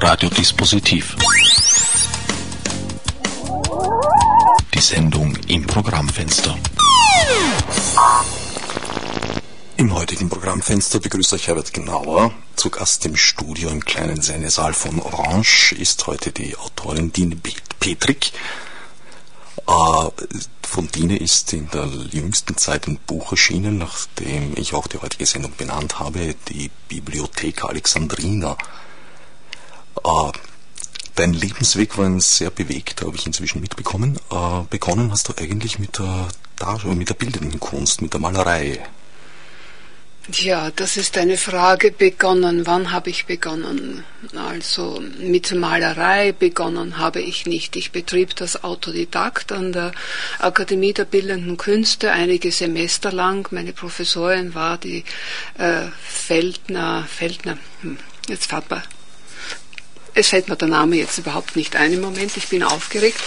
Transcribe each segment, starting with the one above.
Radiodispositiv. Die Sendung im Programmfenster. Im heutigen Programmfenster begrüßt euch Herbert Gnauer. Zu Gast im Studio im kleinen Sennesaal von Orange ist heute die Autorin Dine Petrik. Äh, von Dine ist in der jüngsten Zeit ein Buch erschienen, nachdem ich auch die heutige Sendung benannt habe, die Bibliothek Alexandrina. Äh, dein Lebensweg war ein sehr bewegter, habe ich inzwischen mitbekommen. Äh, begonnen hast du eigentlich mit der, mit der bildenden Kunst, mit der Malerei. Ja, das ist eine Frage. Begonnen, wann habe ich begonnen? Also mit Malerei begonnen habe ich nicht. Ich betrieb das Autodidakt an der Akademie der Bildenden Künste einige Semester lang. Meine Professorin war die äh, Feldner, Feldner, hm, jetzt fährt man, es fällt mir der Name jetzt überhaupt nicht ein im Moment, ich bin aufgeregt.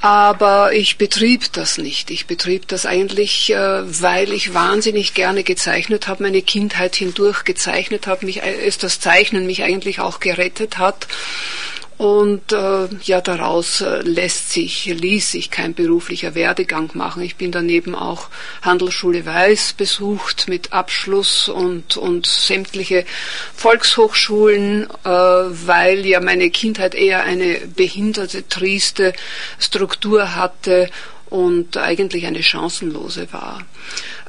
Aber ich betrieb das nicht. Ich betrieb das eigentlich, äh, weil ich wahnsinnig gerne gezeichnet habe, meine Kindheit hindurch gezeichnet habe, mich, ist das Zeichnen mich eigentlich auch gerettet hat. Und äh, ja, daraus äh, lässt sich, ließ sich kein beruflicher Werdegang machen. Ich bin daneben auch Handelsschule Weiß besucht mit Abschluss und, und sämtliche Volkshochschulen, äh, weil ja meine Kindheit eher eine behinderte, trieste Struktur hatte und eigentlich eine chancenlose war.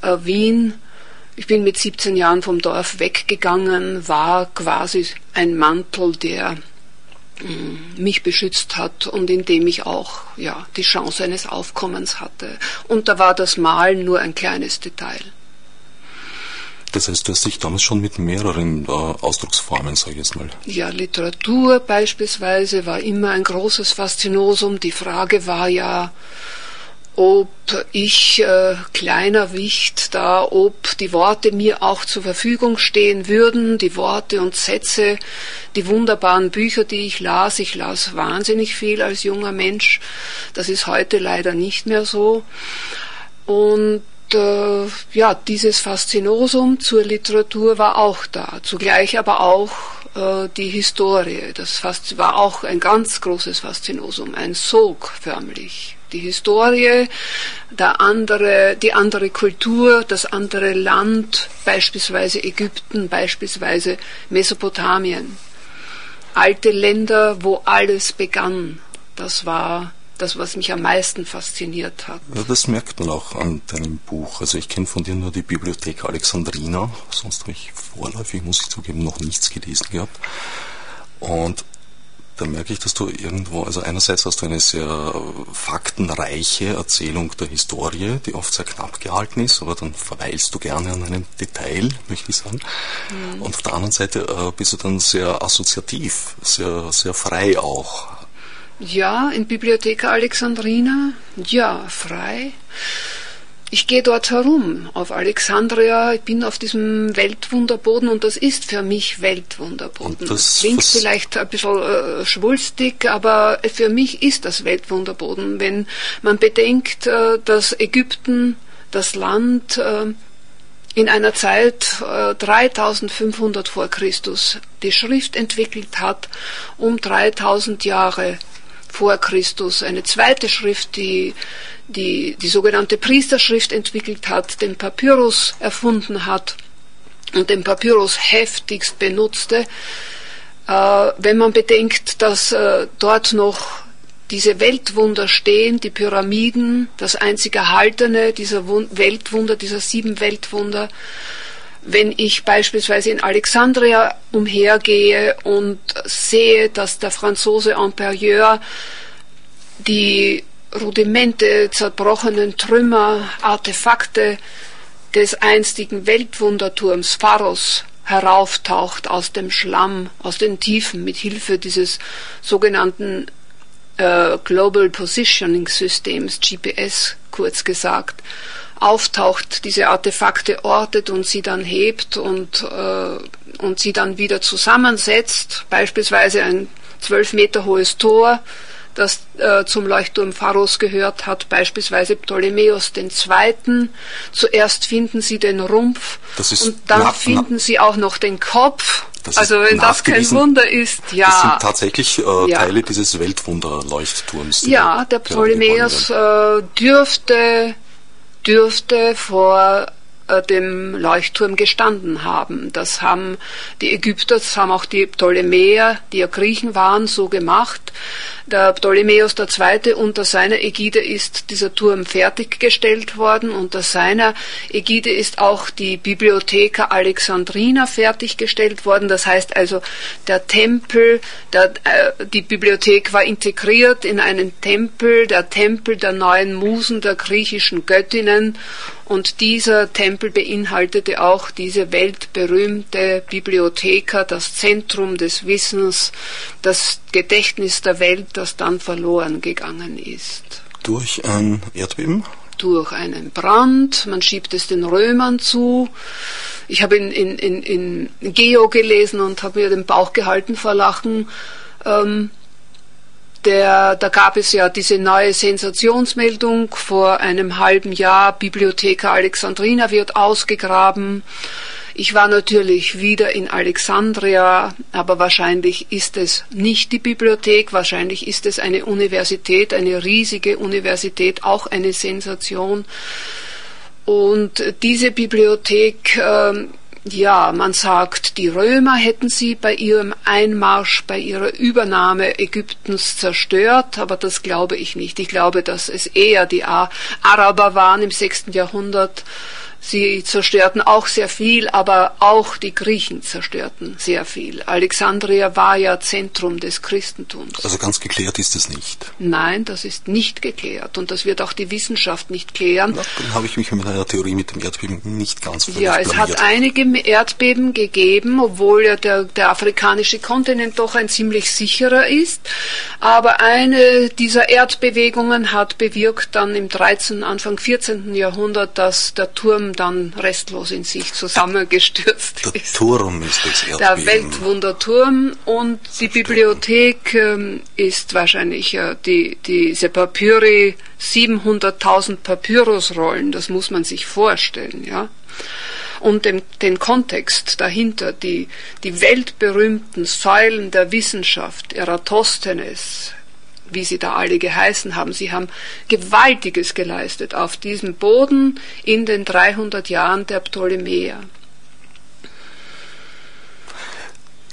Äh, Wien ich bin mit 17 Jahren vom Dorf weggegangen, war quasi ein Mantel, der mich beschützt hat und in dem ich auch ja, die Chance eines Aufkommens hatte. Und da war das Malen nur ein kleines Detail. Das heißt, du hast dich damals schon mit mehreren äh, Ausdrucksformen, sage ich jetzt mal. Ja, Literatur beispielsweise war immer ein großes Faszinosum. Die Frage war ja, ob ich äh, kleiner Wicht da, ob die Worte mir auch zur Verfügung stehen würden, die Worte und Sätze, die wunderbaren Bücher, die ich las. Ich las wahnsinnig viel als junger Mensch. Das ist heute leider nicht mehr so. Und äh, ja, dieses Faszinosum zur Literatur war auch da. Zugleich aber auch äh, die Historie. Das war auch ein ganz großes Faszinosum, ein Sog förmlich die Historie, der andere, die andere Kultur, das andere Land, beispielsweise Ägypten, beispielsweise Mesopotamien. Alte Länder, wo alles begann. Das war das, was mich am meisten fasziniert hat. Ja, das merkt man auch an deinem Buch. Also ich kenne von dir nur die Bibliothek Alexandrina, sonst habe ich vorläufig, muss ich zugeben, noch nichts gelesen gehabt. Und da merke ich, dass du irgendwo, also einerseits hast du eine sehr faktenreiche Erzählung der Historie, die oft sehr knapp gehalten ist, aber dann verweilst du gerne an einem Detail, möchte ich sagen. Mhm. Und auf der anderen Seite äh, bist du dann sehr assoziativ, sehr, sehr frei auch. Ja, in Bibliothek Alexandrina, ja, frei ich gehe dort herum, auf Alexandria, ich bin auf diesem Weltwunderboden und das ist für mich Weltwunderboden. Das klingt vielleicht ein bisschen äh, schwulstig, aber für mich ist das Weltwunderboden. Wenn man bedenkt, äh, dass Ägypten, das Land, äh, in einer Zeit äh, 3500 vor Christus die Schrift entwickelt hat, um 3000 Jahre vor Christus eine zweite Schrift, die die, die sogenannte Priesterschrift entwickelt hat, den Papyrus erfunden hat und den Papyrus heftigst benutzte. Äh, wenn man bedenkt, dass äh, dort noch diese Weltwunder stehen, die Pyramiden, das einzig erhaltene dieser Weltwunder, dieser sieben Weltwunder, wenn ich beispielsweise in Alexandria umhergehe und sehe, dass der Franzose Imperieur die Rudimente, zerbrochenen Trümmer, Artefakte des einstigen Weltwunderturms Pharos herauftaucht aus dem Schlamm, aus den Tiefen mit Hilfe dieses sogenannten äh, Global Positioning Systems, GPS kurz gesagt, auftaucht, diese Artefakte ortet und sie dann hebt und, äh, und sie dann wieder zusammensetzt, beispielsweise ein zwölf Meter hohes Tor, das äh, zum Leuchtturm Pharos gehört hat, beispielsweise Ptolemäus II. Zuerst finden sie den Rumpf und dann finden sie auch noch den Kopf. Das also wenn das kein Wunder ist, ja. Das sind tatsächlich äh, ja. Teile dieses Weltwunderleuchtturms. Ja, der Ptolemäus äh, dürfte, dürfte vor äh, dem Leuchtturm gestanden haben. Das haben die Ägypter, das haben auch die Ptolemäer, die ja Griechen waren, so gemacht. Der Ptolemäus II. unter seiner Ägide ist dieser Turm fertiggestellt worden. Unter seiner Ägide ist auch die Bibliotheca Alexandrina fertiggestellt worden. Das heißt also, der Tempel, der, äh, die Bibliothek war integriert in einen Tempel, der Tempel der neuen Musen der griechischen Göttinnen. Und dieser Tempel beinhaltete auch diese weltberühmte Bibliotheka, das Zentrum des Wissens, das Gedächtnis der Welt, das dann verloren gegangen ist. Durch ein Erdbeben? Durch einen Brand. Man schiebt es den Römern zu. Ich habe in, in, in, in Geo gelesen und habe mir den Bauch gehalten vor Lachen. Ähm, der, da gab es ja diese neue Sensationsmeldung vor einem halben Jahr, Bibliotheka Alexandrina wird ausgegraben. Ich war natürlich wieder in Alexandria, aber wahrscheinlich ist es nicht die Bibliothek, wahrscheinlich ist es eine Universität, eine riesige Universität, auch eine Sensation. Und diese Bibliothek äh, ja, man sagt, die Römer hätten sie bei ihrem Einmarsch, bei ihrer Übernahme Ägyptens zerstört, aber das glaube ich nicht. Ich glaube, dass es eher die Araber waren im sechsten Jahrhundert, Sie zerstörten auch sehr viel, aber auch die Griechen zerstörten sehr viel. Alexandria war ja Zentrum des Christentums. Also ganz geklärt ist es nicht. Nein, das ist nicht geklärt und das wird auch die Wissenschaft nicht klären. Na, dann habe ich mich mit meiner Theorie mit dem Erdbeben nicht ganz Ja, es blamiert. hat einige Erdbeben gegeben, obwohl ja der, der afrikanische Kontinent doch ein ziemlich sicherer ist. Aber eine dieser Erdbewegungen hat bewirkt dann im 13., Anfang 14. Jahrhundert, dass der Turm dann restlos in sich zusammengestürzt der ist. Turm ist das Erdbeben. Der Weltwunderturm und die Bibliothek ähm, ist wahrscheinlich äh, die, diese Papyri, 700.000 Papyrusrollen, das muss man sich vorstellen, ja und dem, den Kontext dahinter, die, die weltberühmten Säulen der Wissenschaft, Eratosthenes, wie sie da alle geheißen haben. Sie haben Gewaltiges geleistet auf diesem Boden in den 300 Jahren der Ptolemäer.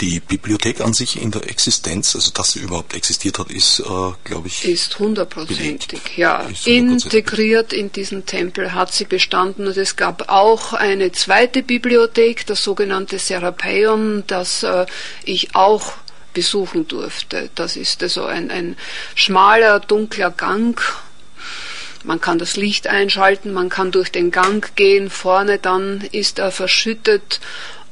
Die Bibliothek an sich in der Existenz, also dass sie überhaupt existiert hat, ist, äh, glaube ich. Ist hundertprozentig, ja. Ist Integriert in diesen Tempel hat sie bestanden und es gab auch eine zweite Bibliothek, das sogenannte Serapeion, das äh, ich auch besuchen durfte. Das ist also ein, ein schmaler, dunkler Gang. Man kann das Licht einschalten, man kann durch den Gang gehen, vorne dann ist er verschüttet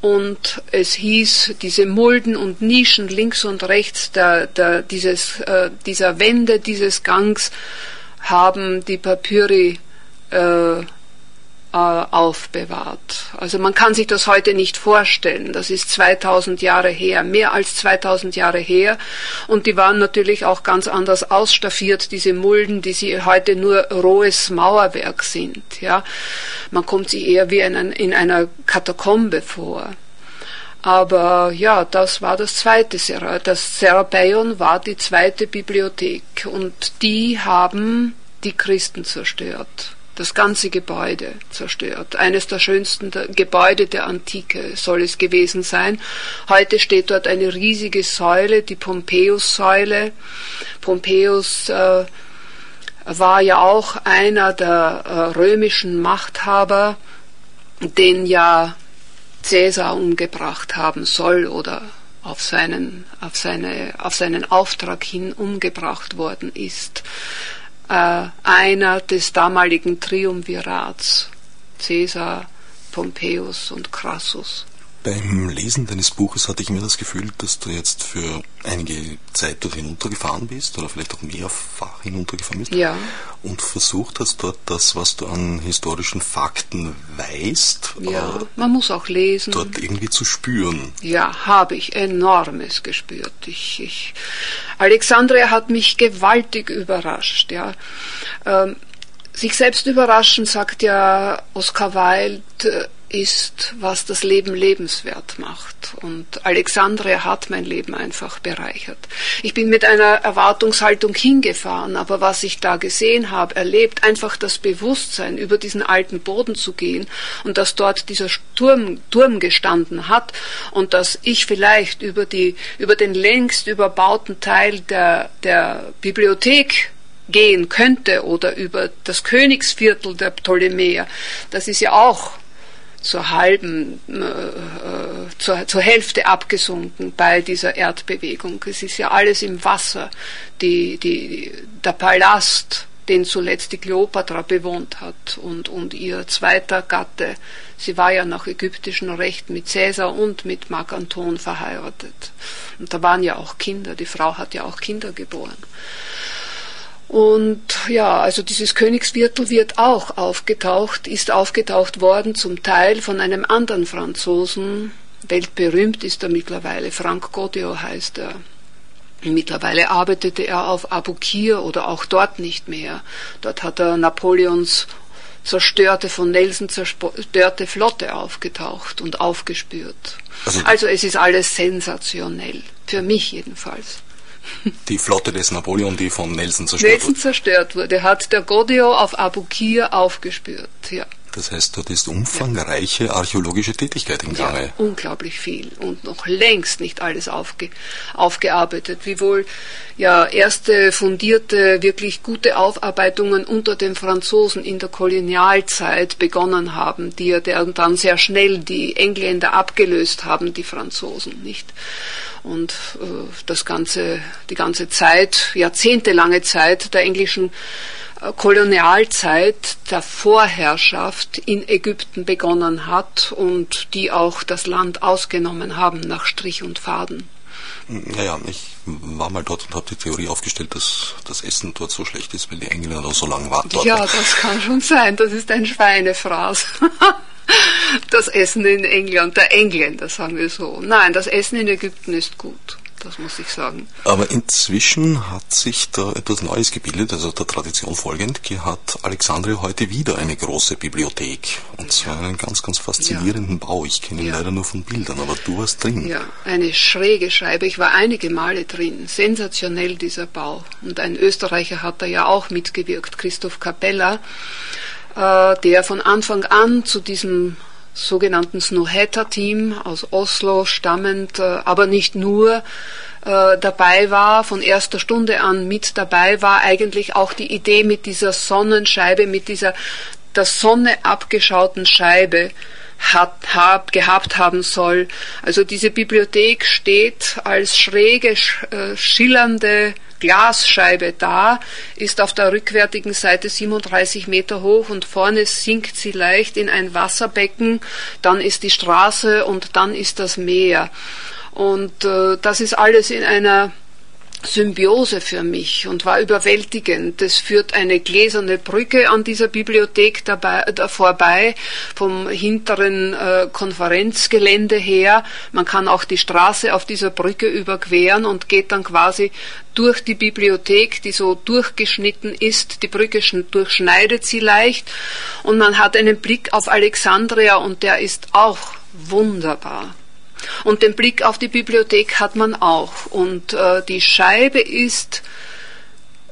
und es hieß, diese Mulden und Nischen links und rechts der, der, dieses, äh, dieser Wände dieses Gangs haben die Papyri äh, aufbewahrt. Also man kann sich das heute nicht vorstellen. Das ist 2000 Jahre her, mehr als 2000 Jahre her. Und die waren natürlich auch ganz anders ausstaffiert, diese Mulden, die sie heute nur rohes Mauerwerk sind. Ja, man kommt sich eher wie in, in einer Katakombe vor. Aber ja, das war das zweite Sera. Das Serapeion war die zweite Bibliothek und die haben die Christen zerstört das ganze Gebäude zerstört. Eines der schönsten Gebäude der Antike soll es gewesen sein. Heute steht dort eine riesige Säule, die Pompeius-Säule. Pompeius äh, war ja auch einer der äh, römischen Machthaber, den ja Cäsar umgebracht haben soll oder auf seinen, auf, seine, auf seinen Auftrag hin umgebracht worden ist einer des damaligen Triumvirats, Caesar, Pompeius und Crassus. Beim Lesen deines Buches hatte ich mir das Gefühl, dass du jetzt für einige Zeit dort hinuntergefahren bist oder vielleicht auch mehrfach hinuntergefahren bist ja. und versucht hast, dort das, was du an historischen Fakten weißt, ja, äh, man muss auch lesen, dort irgendwie zu spüren. Ja, habe ich enormes gespürt. Ich, ich, Alexandria hat mich gewaltig überrascht. Ja. Ähm, sich selbst überraschen, sagt ja Oscar Wilde, ist, was das Leben lebenswert macht. Und Alexandria hat mein Leben einfach bereichert. Ich bin mit einer Erwartungshaltung hingefahren, aber was ich da gesehen habe, erlebt, einfach das Bewusstsein, über diesen alten Boden zu gehen und dass dort dieser Turm, Turm gestanden hat und dass ich vielleicht über, die, über den längst überbauten Teil der, der Bibliothek gehen könnte oder über das Königsviertel der Ptolemäer, das ist ja auch zur halben, äh, äh, zur, zur Hälfte abgesunken bei dieser Erdbewegung. Es ist ja alles im Wasser. Die, die, der Palast, den zuletzt die Kleopatra bewohnt hat und, und ihr zweiter Gatte, sie war ja nach ägyptischem Recht mit Cäsar und mit Marc Anton verheiratet. Und da waren ja auch Kinder, die Frau hat ja auch Kinder geboren. Und ja, also dieses Königsviertel wird auch aufgetaucht, ist aufgetaucht worden, zum Teil von einem anderen Franzosen. Weltberühmt ist er mittlerweile, Frank Godiot heißt er. Mittlerweile arbeitete er auf Abukir oder auch dort nicht mehr. Dort hat er Napoleons zerstörte, von Nelson zerstörte Flotte aufgetaucht und aufgespürt. Also, also es ist alles sensationell, für mich jedenfalls. Die Flotte des Napoleon, die von Nelson zerstört Nelson zerstört wurde, hat der Godio auf Abukir aufgespürt, ja. Das heißt, dort ist umfangreiche archäologische Tätigkeit im Gange. Ja, unglaublich viel und noch längst nicht alles aufge, aufgearbeitet. Wiewohl ja erste fundierte, wirklich gute Aufarbeitungen unter den Franzosen in der Kolonialzeit begonnen haben, die ja dann sehr schnell die Engländer abgelöst haben, die Franzosen, nicht? Und äh, das ganze, die ganze Zeit, jahrzehntelange Zeit der englischen Kolonialzeit der Vorherrschaft in Ägypten begonnen hat und die auch das Land ausgenommen haben nach Strich und Faden. Naja, ich war mal dort und habe die Theorie aufgestellt, dass das Essen dort so schlecht ist, weil die Engländer so lange waren dort. Ja, das kann schon sein. Das ist ein Schweinefraß. das Essen in England, der Engländer, sagen wir so. Nein, das Essen in Ägypten ist gut. Das muss ich sagen. Aber inzwischen hat sich da etwas Neues gebildet, also der Tradition folgend hat Alexandria heute wieder eine große Bibliothek. Und zwar einen ganz, ganz faszinierenden ja. Bau. Ich kenne ihn ja. leider nur von Bildern, aber du warst drin. Ja, eine schräge Scheibe. Ich war einige Male drin. Sensationell dieser Bau. Und ein Österreicher hat da ja auch mitgewirkt, Christoph Capella. Äh, der von Anfang an zu diesem sogenannten Snohetta-Team aus Oslo stammend, äh, aber nicht nur äh, dabei war, von erster Stunde an mit dabei war, eigentlich auch die Idee mit dieser Sonnenscheibe, mit dieser der Sonne abgeschauten Scheibe hat, hab, gehabt haben soll. Also diese Bibliothek steht als schräge, schillernde Glasscheibe da, ist auf der rückwärtigen Seite 37 Meter hoch und vorne sinkt sie leicht in ein Wasserbecken, dann ist die Straße und dann ist das Meer. Und äh, das ist alles in einer Symbiose für mich und war überwältigend. Es führt eine gläserne Brücke an dieser Bibliothek dabei, da vorbei, vom hinteren äh, Konferenzgelände her. Man kann auch die Straße auf dieser Brücke überqueren und geht dann quasi durch die Bibliothek, die so durchgeschnitten ist. Die Brücke durchschneidet sie leicht und man hat einen Blick auf Alexandria und der ist auch wunderbar. Und den Blick auf die Bibliothek hat man auch. Und äh, die Scheibe ist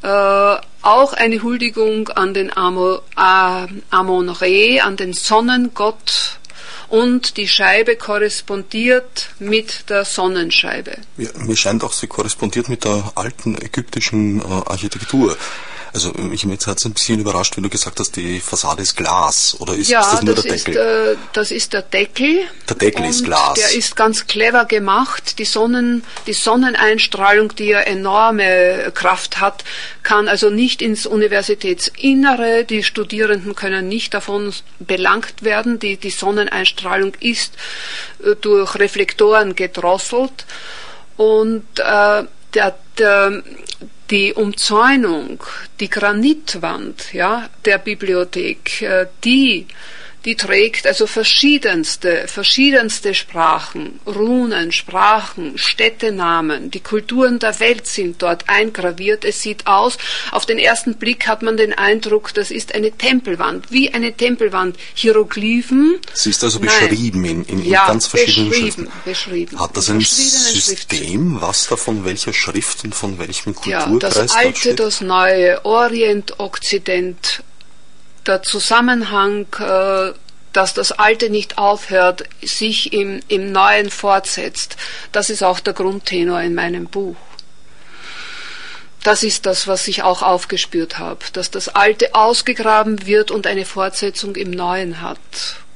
äh, auch eine Huldigung an den Amon, äh, Amon-Re, an den Sonnengott. Und die Scheibe korrespondiert mit der Sonnenscheibe. Ja, mir scheint auch, sie korrespondiert mit der alten ägyptischen äh, Architektur. Also mich hat es ein bisschen überrascht, wenn du gesagt hast, die Fassade ist Glas. Oder ist, ja, ist das nur das der Deckel? Ist, äh, das ist der Deckel. Der Deckel ist Glas. Der ist ganz clever gemacht. Die, Sonnen, die Sonneneinstrahlung, die ja enorme Kraft hat, kann also nicht ins Universitätsinnere. Die Studierenden können nicht davon belangt werden. Die, die Sonneneinstrahlung ist äh, durch Reflektoren gedrosselt. Und äh, der, der, die Umzäunung, die Granitwand ja, der Bibliothek, äh, die, die trägt also verschiedenste, verschiedenste Sprachen, Runen, Sprachen, Städtenamen, die Kulturen der Welt sind dort eingraviert. Es sieht aus, auf den ersten Blick hat man den Eindruck, das ist eine Tempelwand, wie eine Tempelwand, Hieroglyphen. Sie ist also beschrieben in, in, in ja, ganz verschiedenen beschrieben, Schriften. beschrieben. Hat das In ein System, was da von welcher Schrift und von welchem Ja, Kulturkreis das da Alte, das Neue, Orient, Okzident, der Zusammenhang, äh, dass das Alte nicht aufhört, sich im, im Neuen fortsetzt, das ist auch der Grundtenor in meinem Buch. Das ist das, was ich auch aufgespürt habe, dass das Alte ausgegraben wird und eine Fortsetzung im Neuen hat.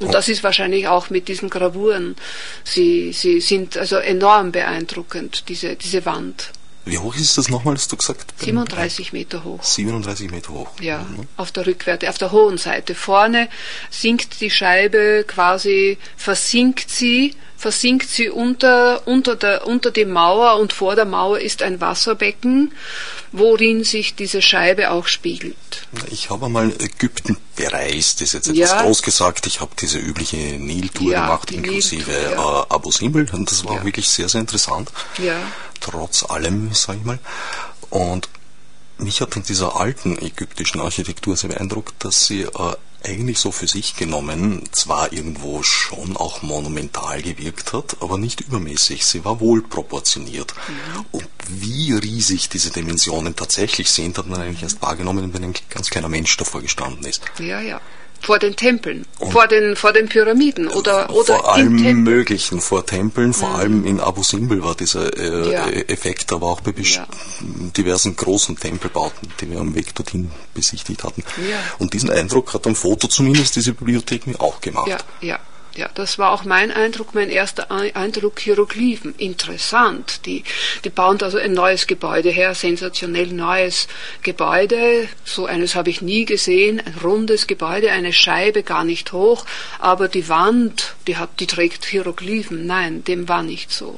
Und das ist wahrscheinlich auch mit diesen Gravuren. Sie, sie sind also enorm beeindruckend, diese, diese Wand. Wie hoch ist das nochmal, hast du gesagt? 37 Meter hoch. 37 Meter hoch. Ja, Mhm. auf der Rückwärte, auf der hohen Seite. Vorne sinkt die Scheibe quasi, versinkt sie, versinkt sie unter, unter, der, unter die Mauer und vor der Mauer ist ein Wasserbecken, worin sich diese Scheibe auch spiegelt. Ich habe einmal Ägypten bereist, ist jetzt etwas Ja. groß gesagt. Ich habe diese übliche Niltour Ja, gemacht, inklusive Niltour, ja. äh, Abu Simbel. Und das war wirklich sehr, sehr interessant. Ja. Trotz allem, sage ich mal. Und mich hat an dieser alten ägyptischen Architektur sehr beeindruckt, dass sie äh, eigentlich so für sich genommen zwar irgendwo schon auch monumental gewirkt hat, aber nicht übermäßig. Sie war wohl proportioniert. Mhm. Und wie riesig diese Dimensionen tatsächlich sind, hat man eigentlich erst wahrgenommen, wenn ein ganz kleiner Mensch davor gestanden ist. Ja, ja. Vor den Tempeln, Und- vor den, vor den Pyramiden oder, oder vor allem Tempeln. möglichen, vor Tempeln, vor allem in Abu Simbel war dieser äh, Ja. äh, Effekt, aber auch bei Ja. diversen großen Tempelbauten, die wir am Weg dorthin besichtigt hatten. Ja. Und diesen Eindruck hat am Foto zumindest diese Bibliothek mir auch gemacht. Ja, ja, ja, das war auch mein Eindruck, mein erster Ei- Eindruck, Hieroglyphen. Interessant. Die, die bauen also ein neues Gebäude her, sensationell neues Gebäude. So eines habe ich nie gesehen. Ein rundes Gebäude, eine Scheibe, gar nicht hoch. Aber die Wand, die, hat, die trägt Hieroglyphen. Nein, dem war nicht so.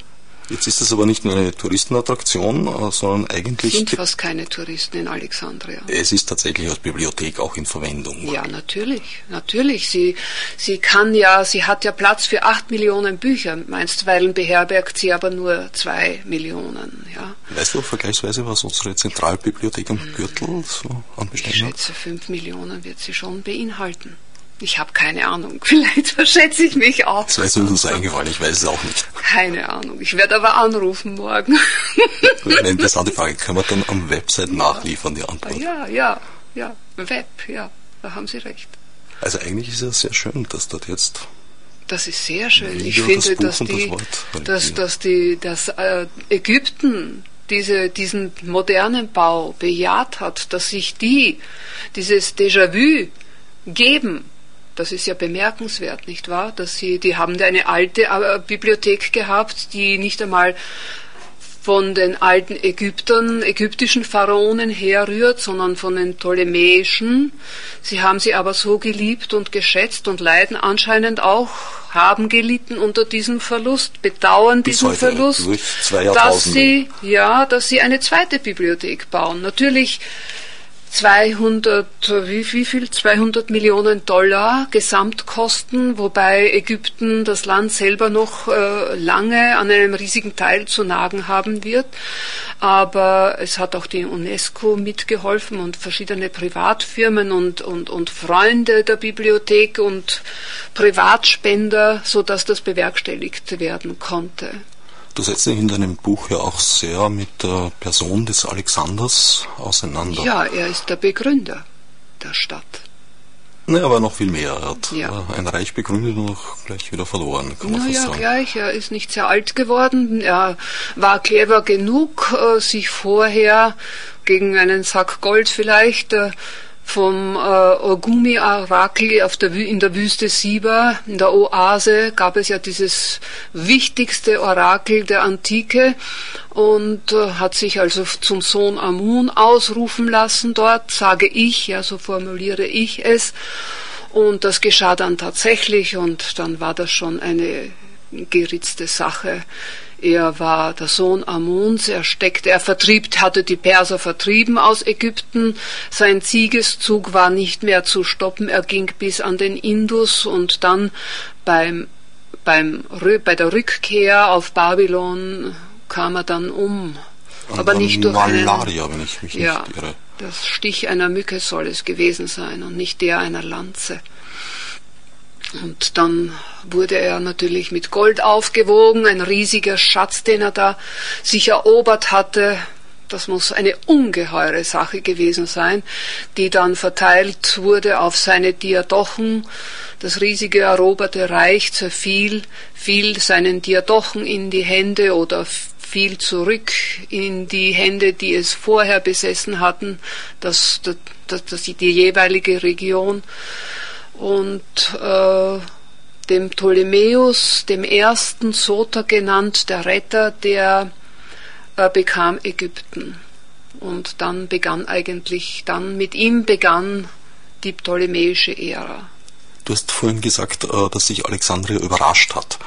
Jetzt ist das aber nicht nur eine Touristenattraktion, äh, sondern eigentlich Sind fast keine Touristen in Alexandria. es ist tatsächlich als Bibliothek auch in Verwendung. Ja, natürlich, natürlich. Sie, sie kann ja, sie hat ja Platz für acht Millionen Bücher. Einstweilen beherbergt sie aber nur zwei Millionen. Ja, Weißt du vergleichsweise, was unsere Zentralbibliothek am Gürtel so an ich Beständen hat? schätze, fünf Millionen wird sie schon beinhalten. Ich habe keine Ahnung. Vielleicht verschätze ich mich auch. Das wäre mir uns eingefallen, ich weiß es auch nicht. Keine Ahnung. Ich werde aber anrufen morgen. Eine interessante Frage. Können wir dann am Website nachliefern, die Antwort? ja, ja, ja. Web, ja. Da haben Sie recht. Also eigentlich ist es sehr schön, dass dort jetzt Das ist sehr schön. Ich Wieder das finde, Buch dass und das die, Wort dass, dass die, dass äh, Ägypten diese, diesen modernen Bau bejaht hat, dass sich die dieses Déjà-vu geben. Das ist ja bemerkenswert, nicht wahr? Dass sie, die haben da eine alte äh, Bibliothek gehabt, die nicht einmal von den alten Ägyptern, ägyptischen Pharaonen herrührt, sondern von den Ptolemäischen. Sie haben sie aber so geliebt und geschätzt und leiden anscheinend auch, haben gelitten unter diesem Verlust, bedauern Bis diesen Verlust, dass sie, ja, dass sie eine zweite Bibliothek bauen. Natürlich 200, wie, wie viel? 200 Millionen Dollar Gesamtkosten, wobei Ägypten das Land selber noch äh, lange an einem riesigen Teil zu nagen haben wird. Aber es hat auch die UNESCO mitgeholfen und verschiedene Privatfirmen und, und, und Freunde der Bibliothek und Privatspender, so dass das bewerkstelligt werden konnte. Du setzt dich in deinem Buch ja auch sehr mit der Person des Alexanders auseinander. Ja, er ist der Begründer der Stadt. Ne, aber noch viel mehr. Er hat Ja. äh, ein Reich begründet und auch gleich wieder verloren, kann man Naja, gleich. Er ist nicht sehr alt geworden. Er war clever genug, äh, sich vorher gegen einen Sack Gold vielleicht äh, vom äh, Ogumi-Orakel auf der in der Wüste Siba, in der Oase, gab es ja dieses wichtigste Orakel der Antike und äh, hat sich also zum Sohn Amun ausrufen lassen dort, sage ich, ja, so formuliere ich es. Und das geschah dann tatsächlich und dann war das schon eine geritzte Sache. Er war der Sohn Amuns, er steckte, er vertrieb, hatte die Perser vertrieben aus Ägypten. Sein Siegeszug war nicht mehr zu stoppen, er ging bis an den Indus und dann beim, beim, bei der Rückkehr auf Babylon kam er dann um. Und Aber nicht durch Malaria, wenn ich mich ja, nicht irre. Das Stich einer Mücke soll es gewesen sein und nicht der einer Lanze. Und dann wurde er natürlich mit Gold aufgewogen, ein riesiger Schatz, den er da sich erobert hatte. Das muss eine ungeheure Sache gewesen sein, die dann verteilt wurde auf seine Diadochen. Das riesige eroberte Reich zerfiel, fiel seinen Diadochen in die Hände oder fiel zurück in die Hände, die es vorher besessen hatten, das, das, das die jeweilige Region und äh, dem Ptolemäus, dem ersten Soter genannt, der Retter, der äh, bekam Ägypten. Und dann begann eigentlich, dann mit ihm begann die ptolemäische Ära. Du hast vorhin gesagt, äh, dass sich Alexandria überrascht hat.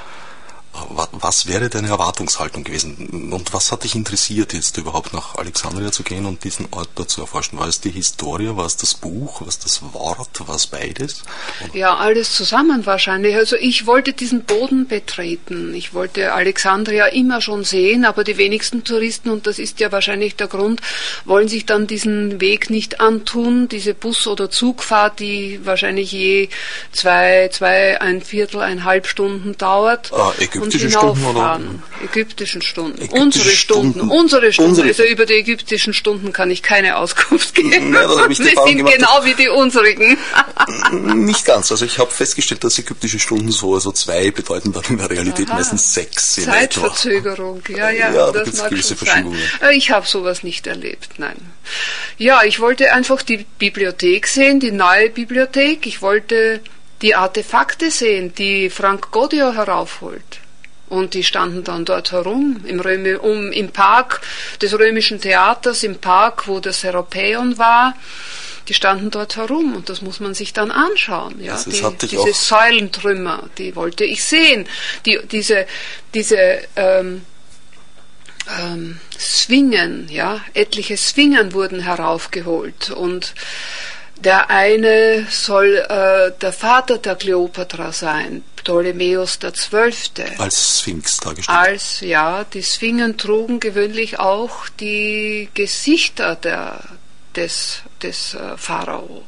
Was wäre deine Erwartungshaltung gewesen? Und was hat dich interessiert, jetzt überhaupt nach Alexandria zu gehen und diesen Ort dort zu erforschen? War es die Historie, war es das Buch, war es das Wort, war es beides? Oder? Ja, alles zusammen wahrscheinlich. Also ich wollte diesen Boden betreten. Ich wollte Alexandria immer schon sehen, aber die wenigsten Touristen, und das ist ja wahrscheinlich der Grund, wollen sich dann diesen Weg nicht antun, diese Bus- oder Zugfahrt, die wahrscheinlich je zwei, zwei, ein Viertel, eineinhalb Stunden dauert. Ah, ägyptische Stunden oder? Ägyptischen Stunden. Ägyptische unsere Stunden. Stunden. Unsere Stunden. Unsere- Also über die ägyptischen Stunden kann ich keine Auskunft geben. Ja, das die sind gemacht, genau wie die unsrigen. Nicht ganz. Also ich habe festgestellt, dass ägyptische Stunden so, also zwei bedeuten dann in der Realität Aha. meistens sechs in etwa. Zeitverzögerung, ja, ja, Ja, da das mag gewisse schon sein. Äh, Ich habe sowas nicht erlebt, nein. Ja, ich wollte einfach die Bibliothek sehen, die neue Bibliothek. Ich wollte die Artefakte sehen, die Frank Godio heraufholt. Und die standen dann dort herum, im, Römi, um, im Park des römischen Theaters, im Park, wo das Serapeon war. Die standen dort herum und das muss man sich dann anschauen. Ja, Also die, diese Säulentrümmer, die wollte ich sehen. Die, diese diese ähm, ähm, Swingen, ja, etliche Swingen wurden heraufgeholt und der eine soll äh, der Vater der Kleopatra sein, Ptolemäus der Zwölfte. Als Sphinx dargestellt. Als, ja, die Sphingen trugen gewöhnlich auch die Gesichter der, des, des äh, Pharao.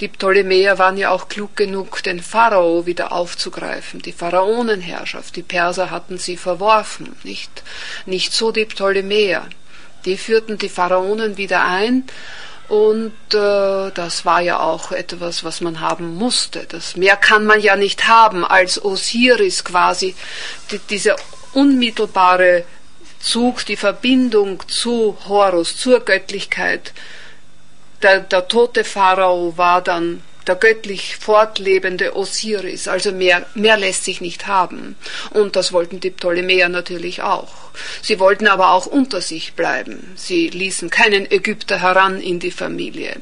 Die Ptolemäer waren ja auch klug genug, den Pharao wieder aufzugreifen, die Pharaonenherrschaft. Die Perser hatten sie verworfen, nicht, nicht so die Ptolemäer. Die führten die Pharaonen wieder ein und äh, das war ja auch etwas, was man haben musste. Das mehr kann man ja nicht haben als Osiris quasi, die, dieser unmittelbare Zug, die Verbindung zu Horus, zur Göttlichkeit. Der, der tote Pharao war dann der göttlich fortlebende Osiris, also mehr, mehr lässt sich nicht haben. Und das wollten die Ptolemäer natürlich auch. Sie wollten aber auch unter sich bleiben. Sie ließen keinen Ägypter heran in die Familie.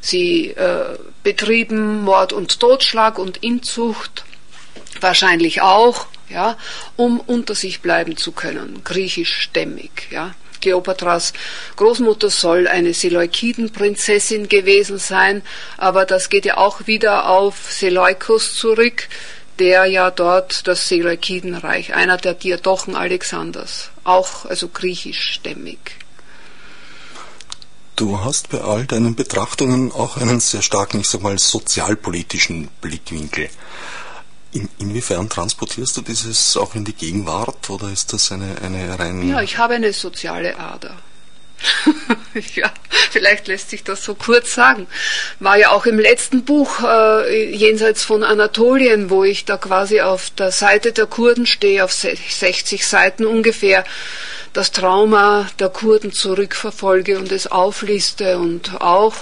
Sie äh, betrieben Mord und Totschlag und Inzucht, wahrscheinlich auch, ja, um unter sich bleiben zu können, griechischstämmig, ja. Kleopatras Großmutter soll eine Seleukidenprinzessin gewesen sein, aber das geht ja auch wieder auf Seleukus zurück, der ja dort das Seleukidenreich, einer der Diadochen Alexanders, auch also griechischstämmig. Du hast bei all deinen Betrachtungen auch einen sehr starken, ich sag mal, sozialpolitischen Blickwinkel. In, inwiefern transportierst du dieses auch in die Gegenwart oder ist das eine, eine rein. Ja, ich habe eine soziale Ader. ja, vielleicht lässt sich das so kurz sagen. War ja auch im letzten Buch äh, jenseits von Anatolien, wo ich da quasi auf der Seite der Kurden stehe, auf 60 Seiten ungefähr, das Trauma der Kurden zurückverfolge und es aufliste und auch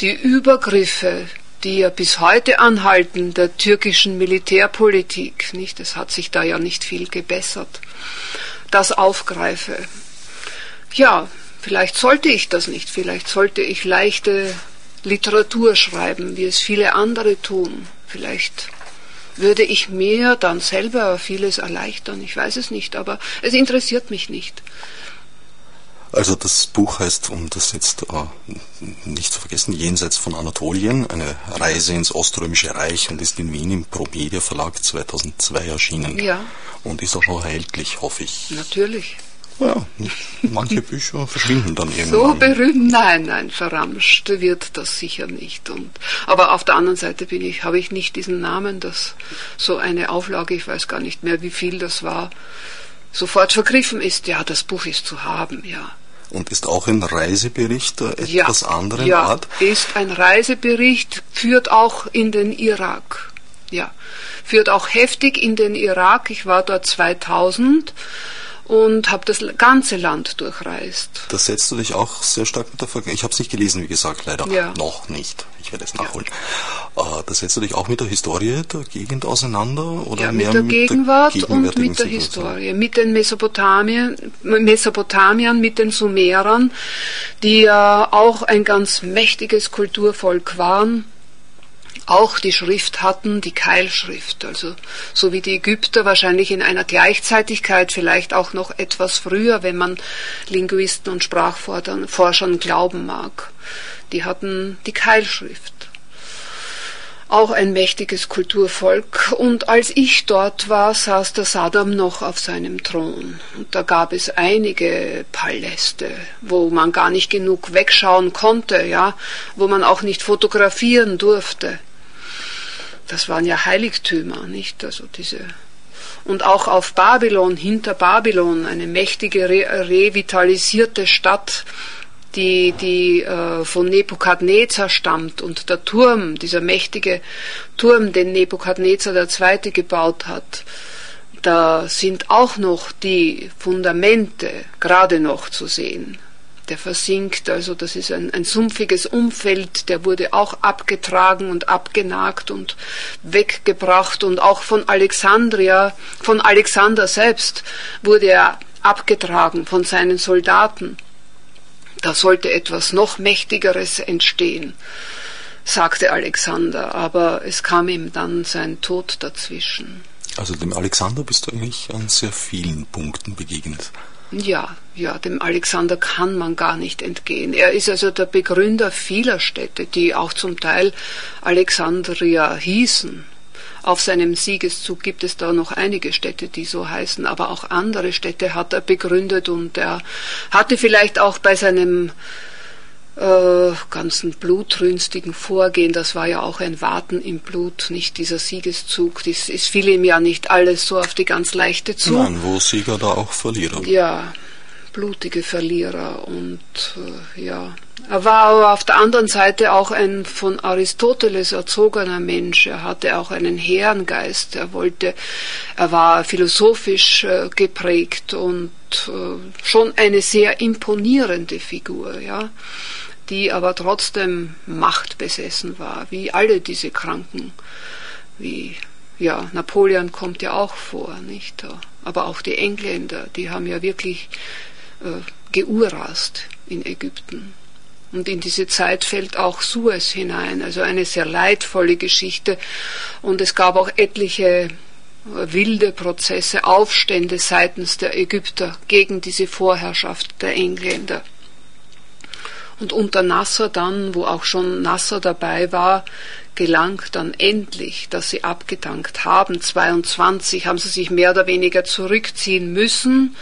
die Übergriffe, die ja bis heute anhalten, der türkischen Militärpolitik, nicht? Es hat sich da ja nicht viel gebessert, das aufgreife. Ja, vielleicht sollte ich das nicht, vielleicht sollte ich leichte Literatur schreiben, wie es viele andere tun. Vielleicht würde ich mir dann selber vieles erleichtern. Ich weiß es nicht, aber es interessiert mich nicht. Also das Buch heißt, um das jetzt äh, nicht zu vergessen, Jenseits von Anatolien, eine Reise ins Oströmische Reich und ist in Wien im Promedia Verlag 2002 erschienen. Ja. Und ist auch noch erhältlich, hoffe ich. Natürlich. Ja, manche Bücher verschwinden dann irgendwann. So berühmt, nein, nein, verramscht wird das sicher nicht. Und, aber auf der anderen Seite bin ich, habe ich nicht diesen Namen, dass so eine Auflage, ich weiß gar nicht mehr, wie viel das war, sofort vergriffen ist. Ja, das Buch ist zu haben, ja. Und ist auch ein Reisebericht der etwas ja, anderen ja, Art? ist ein Reisebericht, führt auch in den Irak. Ja, führt auch heftig in den Irak. Ich war dort 2000 und habe das ganze Land durchreist. Da setzt du dich auch sehr stark mit der Vergangenheit. Ich habe es nicht gelesen, wie gesagt, leider Ja. noch nicht. Ich werde es nachholen. Äh, da setzt du dich auch mit der Historie der Gegend auseinander oder Ja, mehr mit der Gegenwart und gegenwärtigen mit der? Historie, mit den Mesopotamien, Mesopotamiern, mit den Sumerern, die ja auch ein ganz mächtiges Kulturvolk waren, auch die Schrift hatten, die Keilschrift, also so wie die Ägypter wahrscheinlich in einer Gleichzeitigkeit, vielleicht auch noch etwas früher, wenn man Linguisten und Sprachforschern glauben mag. Die hatten die Keilschrift auch ein mächtiges Kulturvolk. Und als ich dort war, saß der Saddam noch auf seinem Thron. Und da gab es einige Paläste, wo man gar nicht genug wegschauen konnte, ja, wo man auch nicht fotografieren durfte. Das waren ja Heiligtümer, nicht? Also diese und auch auf Babylon, hinter Babylon, eine mächtige re revitalisierte Stadt, die, die äh, von Nebukadnezar stammt und der Turm, dieser mächtige Turm, den Nebukadnezar II. gebaut hat, da sind auch noch die Fundamente gerade noch zu sehen. Der versinkt, also das ist ein, ein sumpfiges Umfeld, der wurde auch abgetragen und abgenagt und weggebracht und auch von Alexandria, von Alexander selbst wurde er abgetragen von seinen Soldaten. Da sollte etwas noch Mächtigeres entstehen, sagte Alexander, aber es kam ihm dann sein Tod dazwischen. Also dem Alexander bist du eigentlich an sehr vielen Punkten begegnet. Ja, ja, dem Alexander kann man gar nicht entgehen. Er ist also der Begründer vieler Städte, die auch zum Teil Alexandria hießen. Auf seinem Siegeszug gibt es da noch einige Städte, die so heißen, aber auch andere Städte hat er begründet und er hatte vielleicht auch bei seinem äh, ganzen blutrünstigen Vorgehen, das war ja auch ein Warten im Blut, nicht dieser Siegeszug, das, es fiel ihm ja nicht alles so auf die ganz leichte zu. Nein, wo Sieger da auch Verlierer. Ja, blutige Verlierer und äh, ja. Er war aber auf der anderen Seite auch ein von Aristoteles erzogener Mensch. Er hatte auch einen Herrengeist. Er wollte, er war philosophisch äh, geprägt und äh, schon eine sehr imponierende Figur, ja, die aber trotzdem machtbesessen war, wie alle diese Kranken, wie ja, Napoleon kommt ja auch vor, nicht? Aber auch die Engländer, die haben ja wirklich geurast in Ägypten. Und in diese Zeit fällt auch Suez hinein, also eine sehr leidvolle Geschichte. Und es gab auch etliche äh, wilde Prozesse, Aufstände seitens der Ägypter gegen diese Vorherrschaft der Engländer. Und unter Nasser dann, wo auch schon Nasser dabei war, gelang dann endlich, dass sie abgedankt haben. 22 haben sie sich mehr oder weniger zurückziehen müssen,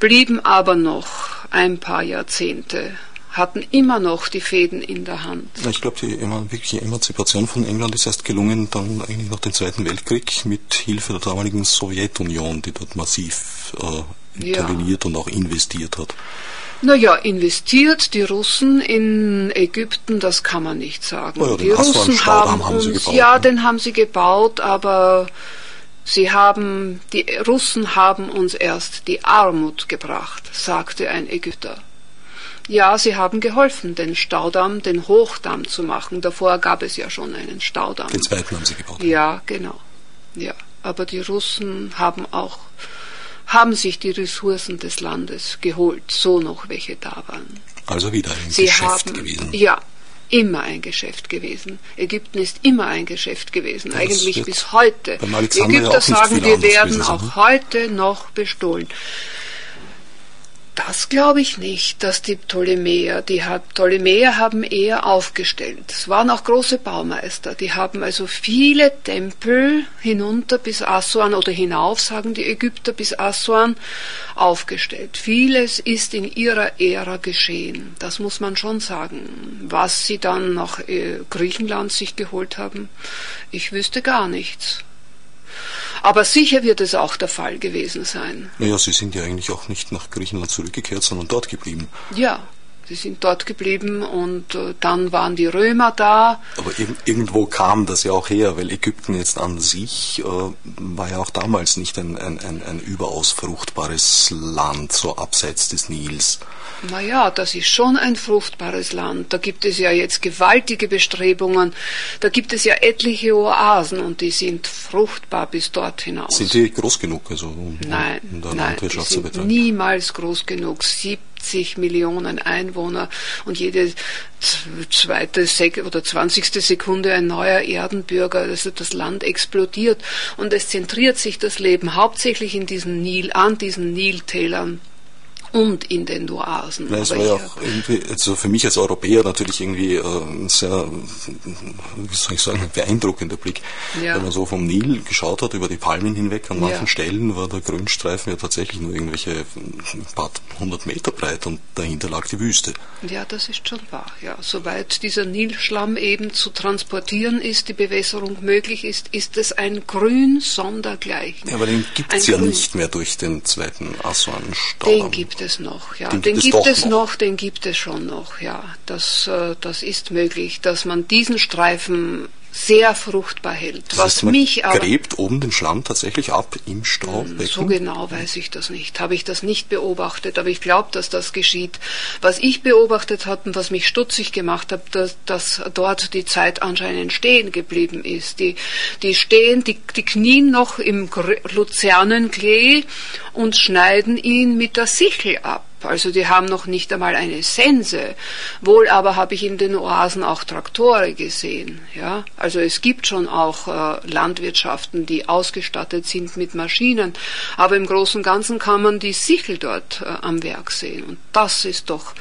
blieben aber noch ein paar Jahrzehnte hatten immer noch die Fäden in der Hand. Ich glaube, die wirkliche Emanzipation von England ist erst gelungen dann eigentlich nach dem Zweiten Weltkrieg mit Hilfe der damaligen Sowjetunion, die dort massiv äh, interveniert ja. und auch investiert hat. Naja, investiert die Russen in Ägypten, das kann man nicht sagen. Oh ja, die Russen haben, haben uns, ja, den haben sie gebaut, aber sie haben, die Russen haben uns erst die Armut gebracht, sagte ein Ägypter. Ja, sie haben geholfen, den Staudamm, den Hochdamm zu machen. Davor gab es ja schon einen Staudamm. Den zweiten haben sie gebaut. Ja, genau. Ja, aber die Russen haben auch haben sich die Ressourcen des Landes geholt, so noch welche da waren. Also wieder ein sie Geschäft haben, gewesen. Ja, immer ein Geschäft gewesen. Ägypten ist immer ein Geschäft gewesen, das eigentlich bis heute. Die Ägypter sagen, wir werden auch ne? heute noch bestohlen. Das glaube ich nicht, dass die Ptolemäer, die Ptolemäer haben eher aufgestellt. Es waren auch große Baumeister, die haben also viele Tempel hinunter bis Assuan oder hinauf, sagen die Ägypter, bis Assuan aufgestellt. Vieles ist in ihrer Ära geschehen, das muss man schon sagen. Was sie dann nach äh, Griechenland sich geholt haben, ich wüsste gar nichts. Aber sicher wird es auch der Fall gewesen sein. Naja, Sie sind ja eigentlich auch nicht nach Griechenland zurückgekehrt, sondern dort geblieben. Ja, Sie sind dort geblieben und äh, dann waren die Römer da. Aber ir irgendwo kam das ja auch her, weil Ägypten jetzt an sich äh, war ja auch damals nicht ein, ein, ein, ein überaus fruchtbares Land, so abseits des Nils. Naja, das ist schon ein fruchtbares Land. Da gibt es ja jetzt gewaltige Bestrebungen. Da gibt es ja etliche Oasen und die sind fruchtbar bis dort hinaus. Sind die groß genug, also um, nein, um der nein, Landwirtschaft zu betreiben? Niemals groß genug. 70 Millionen Einwohner und jede zweite Sek oder zwanzigste Sekunde ein neuer Erdenbürger. Also das Land explodiert und es zentriert sich das Leben hauptsächlich in diesen Nil, an diesen Niltälern und in den Oasen. Nein, es war ja auch irgendwie, also für mich als Europäer natürlich irgendwie äh, ein sehr, wie soll ich sagen, beeindruckender Blick. Ja. Wenn man so vom Nil geschaut hat, über die Palmen hinweg, an manchen ja. Stellen war der Grünstreifen ja tatsächlich nur irgendwelche ein paar hundert Meter breit und dahinter lag die Wüste. Ja, das ist schon wahr. Ja, soweit dieser Nilschlamm eben zu transportieren ist, die Bewässerung möglich ist, ist es ein Grün sondergleichen. Ja, aber den gibt es ja Grün. nicht mehr durch den zweiten Aswan-Stau. Den gibt gibt es noch, ja. Den, den gibt, es, es noch. noch. den gibt es schon noch, ja. Das, äh, das ist möglich, dass man diesen Streifen sehr fruchtbar hält. Das was heißt, man mich aber gräbt oben den Schlamm tatsächlich ab im Staubecken? So genau weiß ich das nicht. Habe ich das nicht beobachtet, aber ich glaube, dass das geschieht. Was ich beobachtet habe und was mich stutzig gemacht hat, dass, dass dort die Zeit anscheinend stehen geblieben ist. Die, die stehen, die, die knien noch im Luzernenklee und schneiden ihn mit der Sichel ab. Also die haben noch nicht einmal eine Sense. Wohl aber habe ich in den Oasen auch Traktore gesehen. Ja? Also es gibt schon auch äh, Landwirtschaften, die ausgestattet sind mit Maschinen. Aber im Großen und Ganzen kann man die Sichel dort äh, am Werk sehen. Und das ist doch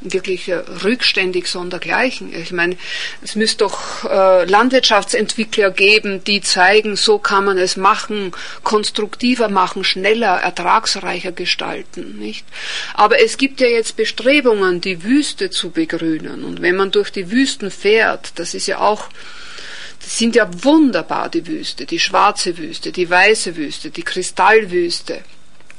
wirklich äh, rückständig sondergleichen. Ich meine, es müsste doch äh, Landwirtschaftsentwickler geben, die zeigen, so kann man es machen, konstruktiver machen, schneller, ertragsreicher gestalten. Nicht? Aber es gibt ja jetzt Bestrebungen, die Wüste zu begrünen. Und wenn man durch die Wüsten fährt, das ist ja auch, das sind ja wunderbar die Wüste, die schwarze Wüste, die weiße Wüste, die Kristallwüste.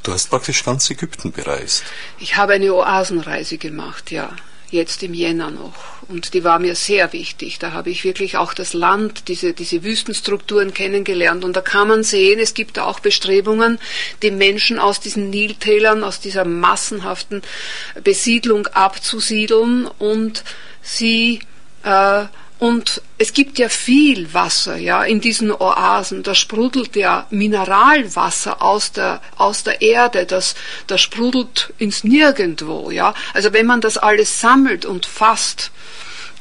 Du hast praktisch ganz Ägypten bereist. Ich habe eine Oasenreise gemacht, ja jetzt im Jänner noch. Und die war mir sehr wichtig. Da habe ich wirklich auch das Land, diese, diese Wüstenstrukturen kennengelernt. Und da kann man sehen, es gibt auch Bestrebungen, die Menschen aus diesen Niltälern, aus dieser massenhaften Besiedlung abzusiedeln und sie äh, und es gibt ja viel Wasser, ja, in diesen Oasen. Da sprudelt ja Mineralwasser aus der, aus der Erde. Das, das sprudelt ins Nirgendwo, ja. Also wenn man das alles sammelt und fasst,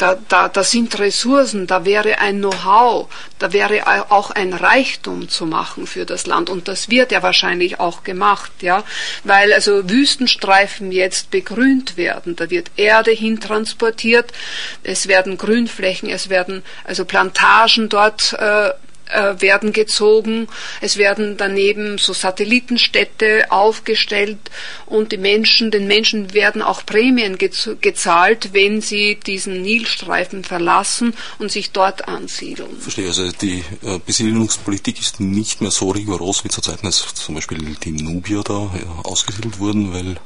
da, da, da sind Ressourcen, da wäre ein Know-how, da wäre auch ein Reichtum zu machen für das Land. Und das wird ja wahrscheinlich auch gemacht, ja, weil also Wüstenstreifen jetzt begrünt werden. Da wird Erde hintransportiert, es werden Grünflächen, es werden also Plantagen dort äh, werden gezogen, es werden daneben so Satellitenstädte aufgestellt und die Menschen, den Menschen werden auch Prämien gezahlt, wenn sie diesen Nilstreifen verlassen und sich dort ansiedeln. Verstehe, also die äh, Besiedlungspolitik ist nicht mehr so rigoros wie zu Zeiten, als zum Beispiel die Nubier da ja, ausgesiedelt wurden, weil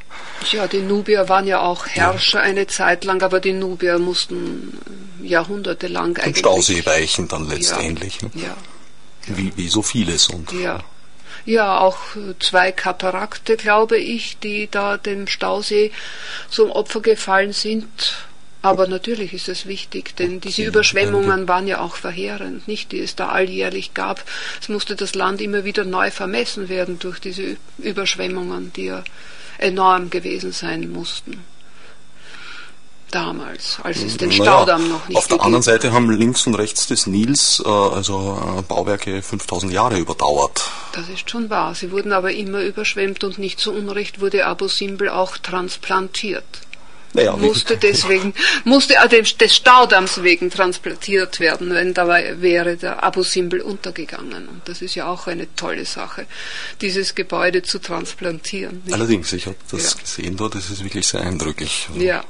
ja, die Nubier waren ja auch Herrscher ja. eine Zeit lang, aber die Nubier mussten jahrhundertelang Den eigentlich... Stausee weichen dann letztendlich. Ja, ne? ja. Wie, wie so vieles. Und, ja. Ja, auch zwei Katarakte, glaube ich, die da dem Stausee zum Opfer gefallen sind. Aber natürlich ist es wichtig, denn diese Überschwemmungen waren ja auch verheerend, nicht, die es da alljährlich gab. Es musste das Land immer wieder neu vermessen werden durch diese Überschwemmungen, die ja enorm gewesen sein mussten. Damals, als es den Staudamm naja, noch nicht Auf der anderen Seite haben links und rechts des Nils äh, also äh, Bauwerke 5000 Jahre überdauert. Das ist schon wahr. Sie wurden aber immer überschwemmt und nicht zu Unrecht wurde Abu Simbel auch transplantiert. Naja, musste deswegen, musste des Staudamms wegen transplantiert werden, wenn dabei wäre der Abu Simbel untergegangen. Und das ist ja auch eine tolle Sache, dieses Gebäude zu transplantieren. Nicht? Allerdings, ich habe das ja. gesehen dort, das ist wirklich sehr eindrücklich. Ja,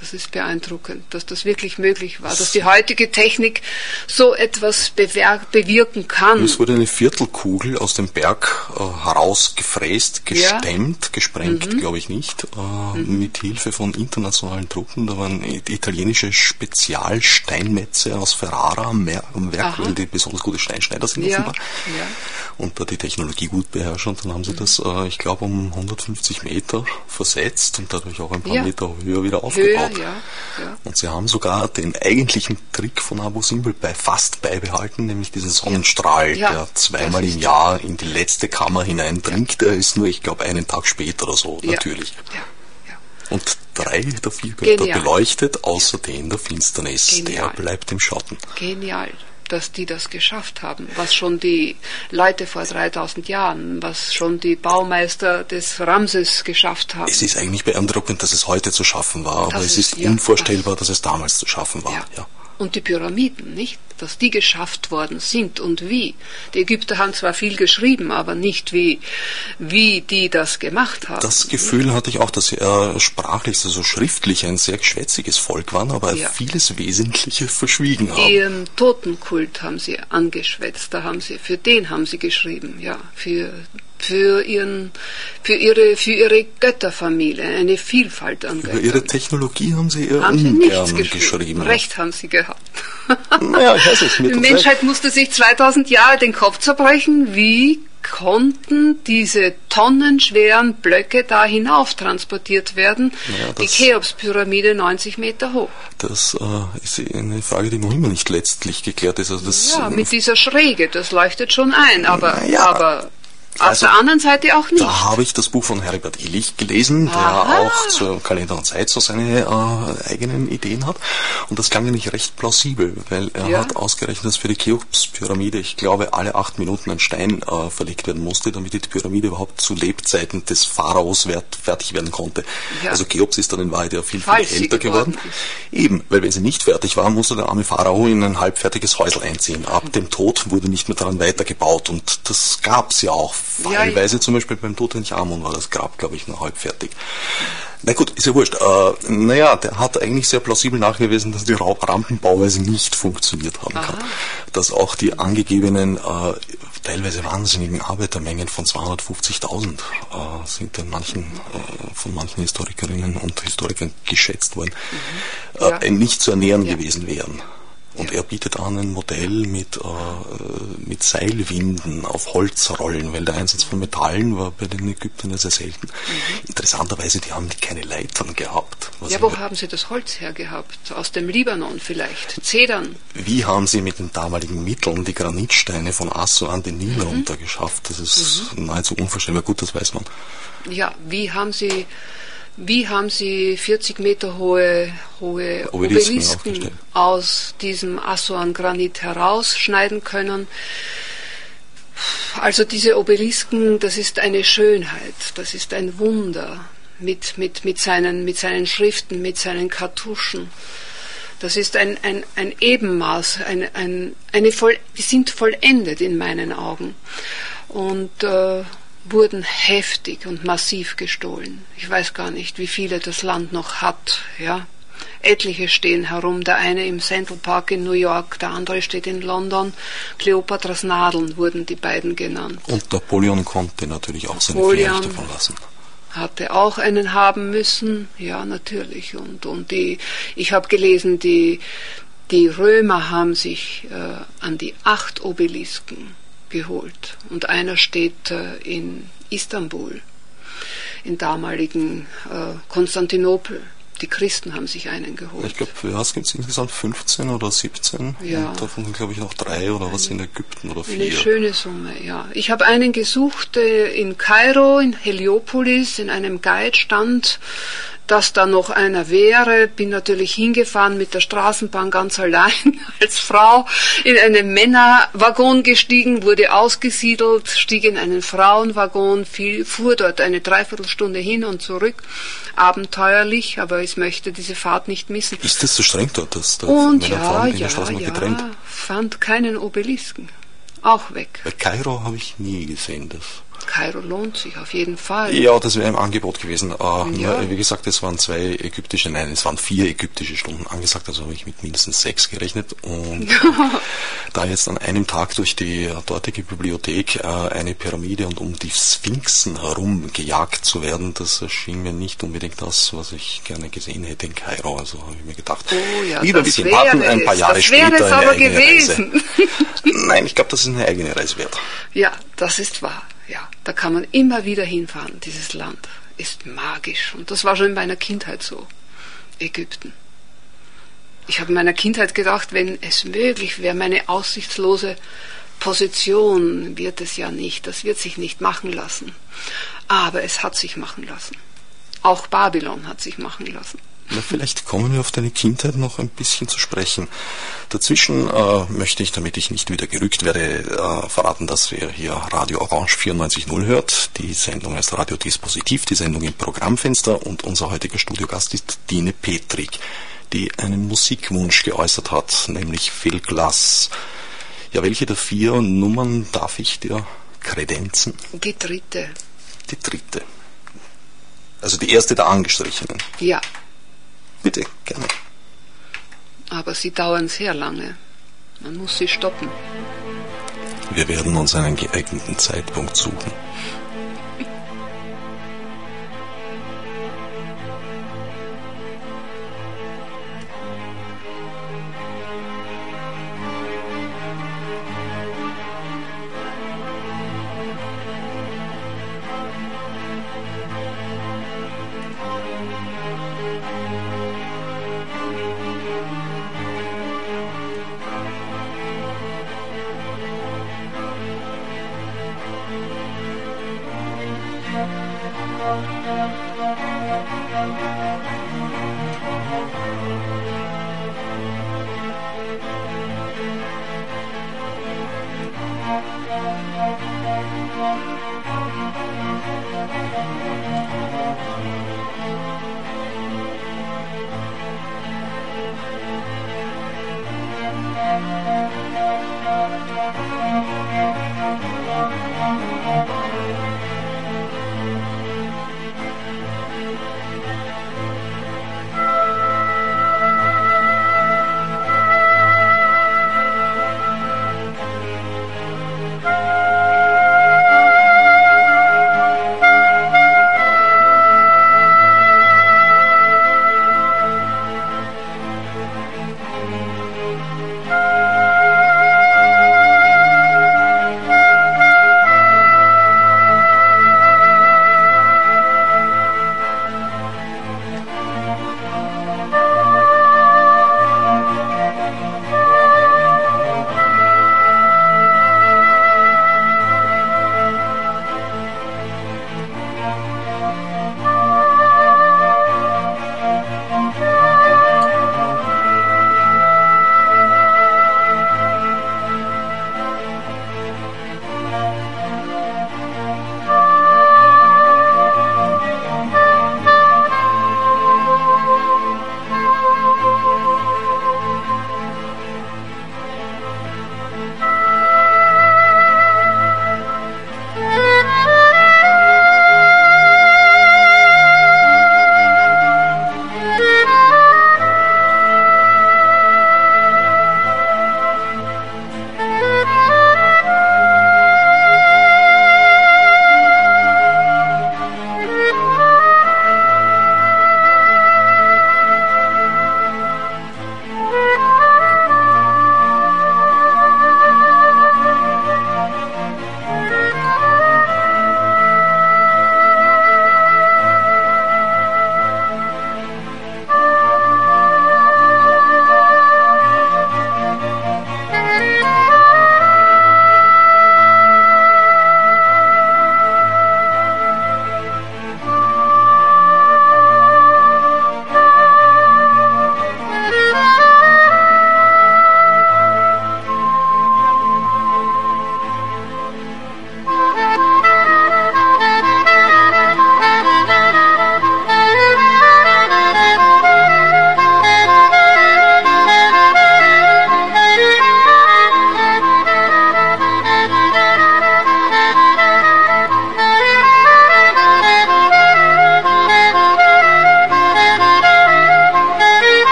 das ist beeindruckend, dass das wirklich möglich war, dass die heutige Technik so etwas bewirken kann. Es wurde eine Viertelkugel aus dem Berg äh, herausgefräst, gestemmt, ja. gesprengt, mhm. glaube ich nicht, äh, mhm. mit Hilfe von internationalen Truppen. Da waren italienische Spezialsteinmetze aus Ferrara am, Mer am Werk, Aha. weil die besonders gute Steinschneider sind ja. offenbar. Ja. Und da die Technologie gut beherrschen. Dann haben sie mhm. das, äh, ich glaube, um 150 Meter versetzt und dadurch auch ein paar Meter höher wieder aufgebaut. Höher, ja, ja. Und sie haben sogar den eigentlichen Trick von Abu Simbel bei fast beibehalten, nämlich diesen Sonnenstrahl, ja, der zweimal im Jahr in die letzte Kammer hineindringt. Der ist nur, ich glaube, einen Tag später oder so, natürlich. Und drei der vier Götter beleuchtet, außer den der Finsternis. Genial. Der bleibt im Schatten. Genial dass die das geschafft haben, was schon die Leute vor 3000 Jahren, was schon die Baumeister des Ramses geschafft haben. Es ist eigentlich beeindruckend, dass es heute zu schaffen war, das aber es ist, ist ja, unvorstellbar, dass es damals zu schaffen war. Ja. ja. Und die Pyramiden, nicht? Dass die geschafft worden sind und wie. Die Ägypter haben zwar viel geschrieben, aber nicht wie, wie die das gemacht haben. Das Gefühl hatte ich auch, dass sie äh, sprachlich, also schriftlich ein sehr geschwätziges Volk waren, aber ja. vieles Wesentliche verschwiegen haben. Ihren Totenkult haben sie angeschwätzt, da haben sie, für den haben sie geschrieben, ja, für für, ihren, für, ihre, für ihre Götterfamilie, eine Vielfalt an Göttern. Über ihre Technologie haben sie eher haben ungern sie geschrieben. geschrieben. Recht haben sie gehabt. Naja, ich weiß nicht. Die Menschheit musste sich 2000 Jahre den Kopf zerbrechen, wie konnten diese tonnenschweren Blöcke da hinauf transportiert werden, ja, die Cheops-Pyramide 90 Meter hoch. Das äh, ist eine Frage, die noch immer nicht letztlich geklärt ist. Also das, ja, mit dieser Schräge, das leuchtet schon ein, aber, ja, aber auf also, der anderen Seite auch nicht. Da habe ich das Buch von Heribert Illich gelesen, Aha. der auch zur Kalender und Zeit so seine äh, eigenen Ideen hat. Und das klang nämlich recht plausibel, weil er ja. hat ausgerechnet, dass für die Cheops-Pyramide, ich glaube, alle acht Minuten ein Stein äh, verlegt werden musste, damit die Pyramide überhaupt zu Lebzeiten des Pharaos wert, fertig werden konnte. Ja. Also Cheops ist dann in Wahrheit ja viel, viel älter geworden. Eben, weil wenn sie nicht fertig war, musste der arme Pharao in ein halbfertiges Häusl einziehen. Ab dem Tod wurde nicht mehr daran weitergebaut und das gab es ja auch Fallweise ja, zum Beispiel beim Tutanchamun war das Grab, glaube ich, noch halb fertig. Na gut, ist ja wurscht. Äh, naja, der hat eigentlich sehr plausibel nachgewiesen, dass die Rampenbauweise nicht funktioniert haben Aha. kann. Dass auch die angegebenen, äh, teilweise wahnsinnigen Arbeitermengen von 250.000 äh, sind in manchen, äh, von manchen Historikerinnen und Historikern geschätzt worden, mhm. Äh, ja. nicht zu ernähren ja. gewesen wären. Und er bietet an ein Modell mit, äh, mit Seilwinden auf Holzrollen, weil der Einsatz von Metallen war bei den Ägyptern ja sehr selten. Mhm. Interessanterweise, die haben keine Leitern gehabt. ja, wo haben sie das Holz hergehabt? Aus dem Libanon vielleicht? Zedern? Wie haben sie mit den damaligen Mitteln die Granitsteine von Assuan den Nil mhm. runtergeschafft? Das ist mhm. nahezu unvorstellbar. Gut, das weiß man. Ja, wie haben sie wie haben Sie 40 Meter hohe, hohe Obelisken, Obelisken aus diesem Assuan-Granit herausschneiden können? Also diese Obelisken, das ist eine Schönheit, das ist ein Wunder mit, mit, mit, seinen, mit seinen Schriften, mit seinen Kartuschen. Das ist ein, ein, ein Ebenmaß, ein, ein, eine voll, die sind vollendet in meinen Augen. Und äh, wurden heftig und massiv gestohlen. Ich weiß gar nicht, wie viele das Land noch hat, ja. Etliche stehen herum, der eine im Central Park in New York, der andere steht in London. Kleopatras Nadeln wurden die beiden genannt. Und Napoleon konnte natürlich auch seine Napoleon davon lassen. Hatte auch einen haben müssen, ja natürlich. Und, und die, ich habe gelesen, die, die Römer haben sich äh, an die acht Obelisken geholt. Und einer steht äh, in Istanbul, in damaligen äh, Konstantinopel. Die Christen haben sich einen geholt. Ich glaube, für was gibt es insgesamt 15 oder 17? Ja. Davon sind, glaube ich, noch drei oder was in Ägypten oder vier. Eine schöne Summe, ja. Ich habe einen gesucht äh, in Kairo, in Heliopolis, in einem Guide stand dass da noch einer wäre, bin natürlich hingefahren mit der Straßenbahn ganz allein als Frau in einen Männerwaggon gestiegen, wurde ausgesiedelt, stieg in einen Frauenwaggon, fiel, fuhr dort eine Dreiviertelstunde hin und zurück, abenteuerlich, aber ich möchte diese Fahrt nicht missen. Ist das so streng dort, dass da Und Männer und ja, Frauen in der ja, Straßenbahn ja, getrennt? fand keinen Obelisken. Auch weg. Bei Kairo habe ich nie gesehen das. Kairo lohnt sich auf jeden Fall. Ja, das wäre im Angebot gewesen. Äh, Ja. wie gesagt, es waren zwei ägyptische, nein, es waren vier ägyptische Stunden angesagt, also habe ich mit mindestens sechs gerechnet. Und da jetzt an einem Tag durch die dortige Bibliothek äh, eine Pyramide und um die Sphinxen herum gejagt zu werden, das erschien mir nicht unbedingt das, was ich gerne gesehen hätte in Kairo. Also habe ich mir gedacht, Oh ja, lieber ein das bisschen warten, ein paar. Jahre das später wäre es aber gewesen. Reise. Nein, ich glaube, das ist eine eigene Reise wert. Ja, das ist wahr. Ja, da kann man immer wieder hinfahren. Dieses Land ist magisch. Und das war schon in meiner Kindheit so. Ägypten. Ich habe in meiner Kindheit gedacht, wenn es möglich wäre, meine aussichtslose Position wird es ja nicht. Das wird sich nicht machen lassen. Aber es hat sich machen lassen. Auch Babylon hat sich machen lassen. Na, vielleicht kommen wir auf deine Kindheit noch ein bisschen zu sprechen. Dazwischen äh, möchte ich, damit ich nicht wieder gerückt werde, äh, verraten, dass wir hier Radio Orange 94.0 hört. Die Sendung heißt Radio Dispositiv, die Sendung im Programmfenster und unser heutiger Studiogast ist Dine Petrik, die einen Musikwunsch geäußert hat, nämlich Phil Glass. Ja, welche der vier Nummern darf ich dir kredenzen? Die dritte. Die dritte. Also die erste der angestrichenen. Ja, Bitte, gerne. aber sie dauern sehr lange. Man muss sie stoppen. Wir werden uns einen geeigneten Zeitpunkt suchen.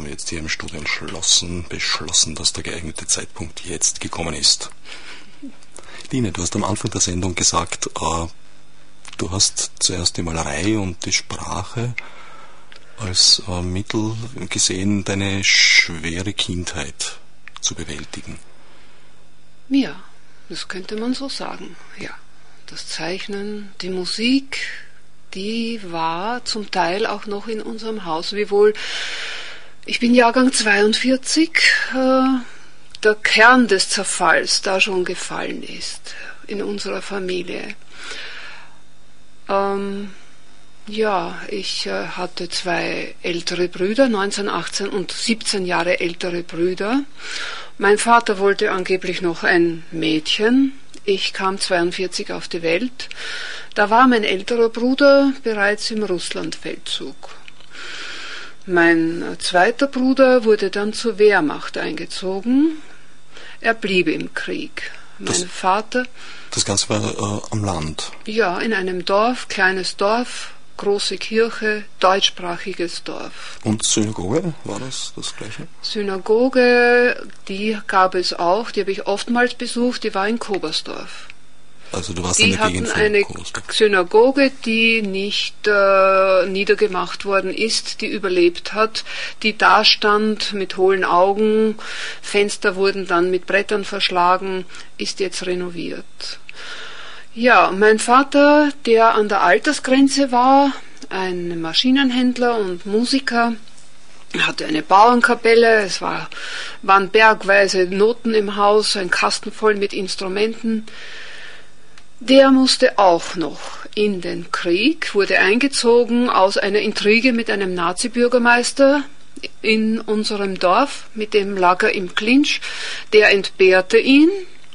Haben jetzt hier im Studio entschlossen, beschlossen, dass der geeignete Zeitpunkt jetzt gekommen ist. Line, du hast am Anfang der Sendung gesagt, äh, du hast zuerst die Malerei und die Sprache als äh, Mittel gesehen, deine schwere Kindheit zu bewältigen. Ja, das könnte man so sagen, ja. Das Zeichnen, die Musik, die war zum Teil auch noch in unserem Haus, wiewohl ich bin Jahrgang 42, äh, der Kern des Zerfalls da schon gefallen ist in unserer Familie. Ähm, ja, ich äh, hatte zwei ältere Brüder, 19, 18 und 17 Jahre ältere Brüder. Mein Vater wollte angeblich noch ein Mädchen. Ich kam 42 auf die Welt. Da war mein älterer Bruder bereits im Russlandfeldzug. Mein zweiter Bruder wurde dann zur Wehrmacht eingezogen. Er blieb im Krieg. Mein das, Vater. Das Ganze war äh, am Land. Ja, in einem Dorf, kleines Dorf, große Kirche, deutschsprachiges Dorf. Und Synagoge, war das das gleiche? Synagoge, die gab es auch, die habe ich oftmals besucht, die war in Kobersdorf. Also du warst die in der hatten eine. Synagoge, die nicht äh, niedergemacht worden ist, die überlebt hat, die da stand mit hohlen Augen, Fenster wurden dann mit Brettern verschlagen, ist jetzt renoviert. Ja, mein Vater, der an der Altersgrenze war, ein Maschinenhändler und Musiker, hatte eine Bauernkapelle, es war, waren bergweise Noten im Haus, ein Kasten voll mit Instrumenten. Der musste auch noch in den Krieg, wurde eingezogen aus einer Intrige mit einem Nazi-Bürgermeister in unserem Dorf, mit dem lag er im Clinch. Der entbehrte ihn,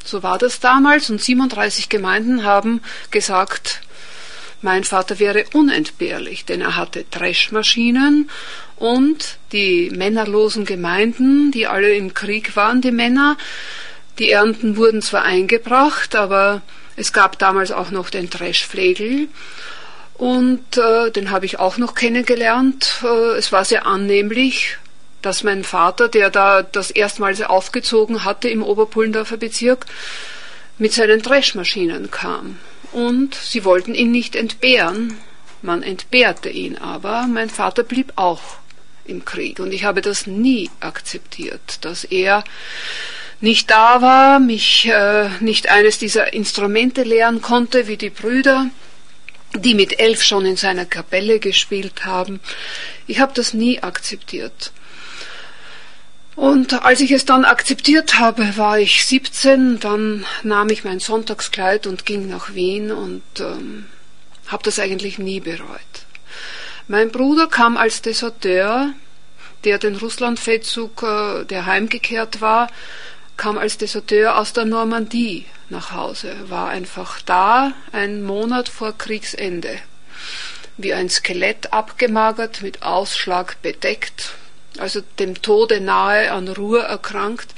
so war das damals, und 37 Gemeinden haben gesagt, mein Vater wäre unentbehrlich, denn er hatte Dreschmaschinen und die männerlosen Gemeinden, die alle im Krieg waren, die Männer, die Ernten wurden zwar eingebracht, aber es gab damals auch noch den Dreschflegel und äh, den habe ich auch noch kennengelernt. Äh, es war sehr annehmlich, dass mein Vater, der da das erstmals aufgezogen hatte im Oberpullendorfer Bezirk, mit seinen Dreschmaschinen kam. Und sie wollten ihn nicht entbehren. Man entbehrte ihn aber. Mein Vater blieb auch im Krieg. Und ich habe das nie akzeptiert, dass er nicht da war, mich äh, nicht eines dieser Instrumente lehren konnte, wie die Brüder, die mit elf schon in seiner Kapelle gespielt haben. Ich habe das nie akzeptiert. Und als ich es dann akzeptiert habe, war ich 17, dann nahm ich mein Sonntagskleid und ging nach Wien und ähm, habe das eigentlich nie bereut. Mein Bruder kam als Deserteur, der den Russlandfeldzug, äh, der heimgekehrt war, kam als Deserteur aus der Normandie nach Hause, war einfach da, ein Monat vor Kriegsende, wie ein Skelett abgemagert, mit Ausschlag bedeckt, also dem Tode nahe an Ruhr erkrankt.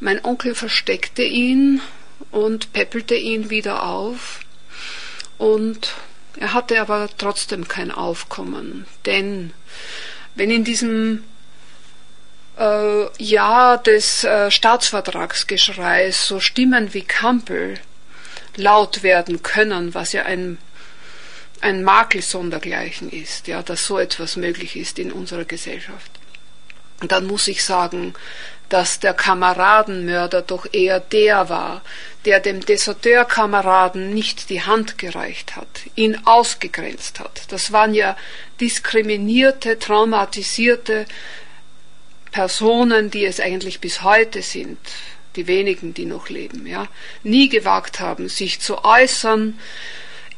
Mein Onkel versteckte ihn und peppelte ihn wieder auf. Und er hatte aber trotzdem kein Aufkommen, denn wenn in diesem äh, Jahr des äh, Staatsvertragsgeschreis so Stimmen wie Campbell laut werden können, was ja ein ein Makel sondergleichen ist, ja, dass so etwas möglich ist in unserer Gesellschaft dann muss ich sagen, dass der Kameradenmörder doch eher der war, der dem Deserteurkameraden nicht die Hand gereicht hat, ihn ausgegrenzt hat. Das waren ja diskriminierte, traumatisierte Personen, die es eigentlich bis heute sind, die wenigen, die noch leben, ja, nie gewagt haben, sich zu äußern,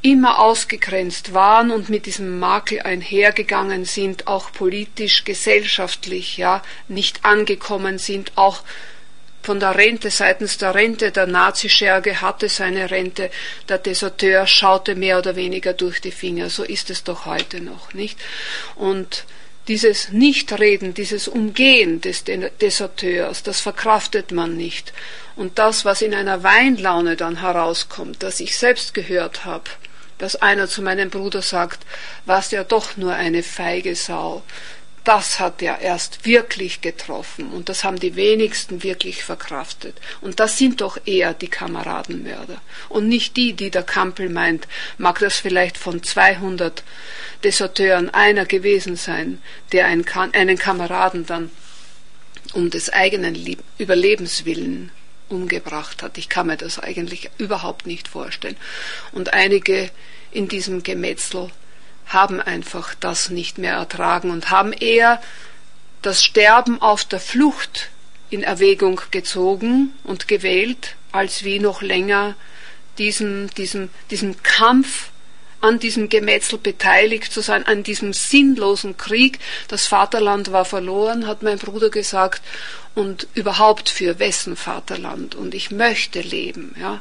immer ausgegrenzt waren und mit diesem Makel einhergegangen sind, auch politisch, gesellschaftlich, ja, nicht angekommen sind, auch von der Rente, seitens der Rente, der Nazischerge hatte seine Rente, der Deserteur schaute mehr oder weniger durch die Finger, so ist es doch heute noch, nicht? Und dieses Nichtreden, dieses Umgehen des Deserteurs, das verkraftet man nicht. Und das, was in einer Weinlaune dann herauskommt, das ich selbst gehört habe, dass einer zu meinem Bruder sagt, warst ja doch nur eine feige Sau. Das hat er erst wirklich getroffen und das haben die wenigsten wirklich verkraftet. Und das sind doch eher die Kameradenmörder und nicht die, die der Kampel meint, mag das vielleicht von 200 Deserteuren einer gewesen sein, der einen, einen Kameraden dann um des eigenen Überlebens willen umgebracht hat. Ich kann mir das eigentlich überhaupt nicht vorstellen. Und einige in diesem Gemetzel haben einfach das nicht mehr ertragen und haben eher das Sterben auf der Flucht in Erwägung gezogen und gewählt, als wie noch länger diesem, diesem, diesem Kampf an diesem Gemetzel beteiligt zu sein, an diesem sinnlosen Krieg. Das Vaterland war verloren, hat mein Bruder gesagt, und überhaupt für wessen Vaterland. Und ich möchte leben, ja.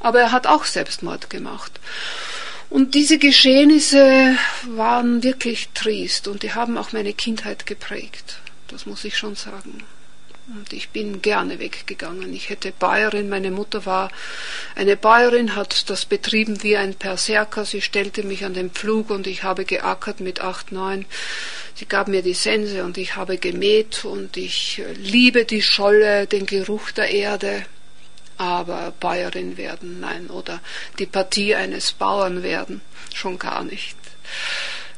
Aber er hat auch Selbstmord gemacht. Und diese Geschehnisse waren wirklich triest und die haben auch meine Kindheit geprägt. Das muss ich schon sagen. Und ich bin gerne weggegangen. Ich hätte Bayerin, meine Mutter war eine Bayerin, hat das betrieben wie ein Perserker. Sie stellte mich an den Pflug und ich habe geackert mit acht, neun. Sie gab mir die Sense und ich habe gemäht und ich liebe die Scholle, den Geruch der Erde aber Bäuerin werden, nein, oder die Partie eines Bauern werden, schon gar nicht.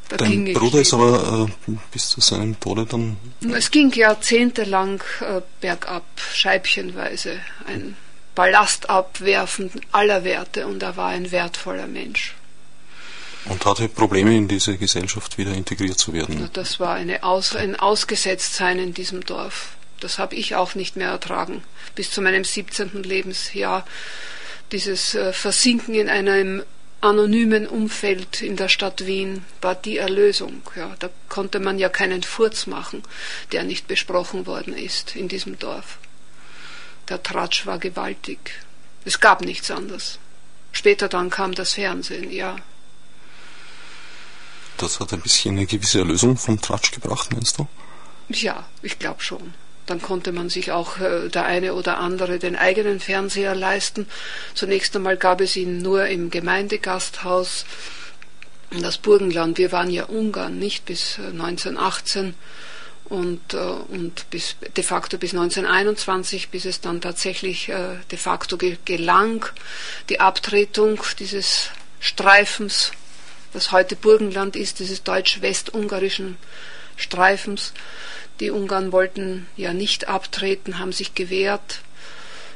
Da Dein Bruder ist aber äh, bis zu seinem Tode dann. Es ging jahrzehntelang äh, bergab, scheibchenweise, ein Ballast abwerfen aller Werte und er war ein wertvoller Mensch. Und hatte Probleme in diese Gesellschaft wieder integriert zu werden. Das war eine Aus, ein Ausgesetztsein in diesem Dorf. Das habe ich auch nicht mehr ertragen. Bis zu meinem 17. Lebensjahr. Dieses äh, Versinken in einem anonymen Umfeld in der Stadt Wien war die Erlösung. Ja, da konnte man ja keinen Furz machen, der nicht besprochen worden ist in diesem Dorf. Der Tratsch war gewaltig. Es gab nichts anderes. Später dann kam das Fernsehen, ja. Das hat ein bisschen eine gewisse Erlösung vom Tratsch gebracht, meinst du? Ja, ich glaube schon. Dann konnte man sich auch äh, der eine oder andere den eigenen Fernseher leisten. Zunächst einmal gab es ihn nur im Gemeindegasthaus. Das Burgenland, wir waren ja Ungarn, nicht bis 1918 äh, und, äh, und bis, de facto bis 1921, bis es dann tatsächlich äh, de facto ge gelang, die Abtretung dieses Streifens, das heute Burgenland ist, dieses deutsch-westungarischen Streifens. Die Ungarn wollten ja nicht abtreten, haben sich gewehrt.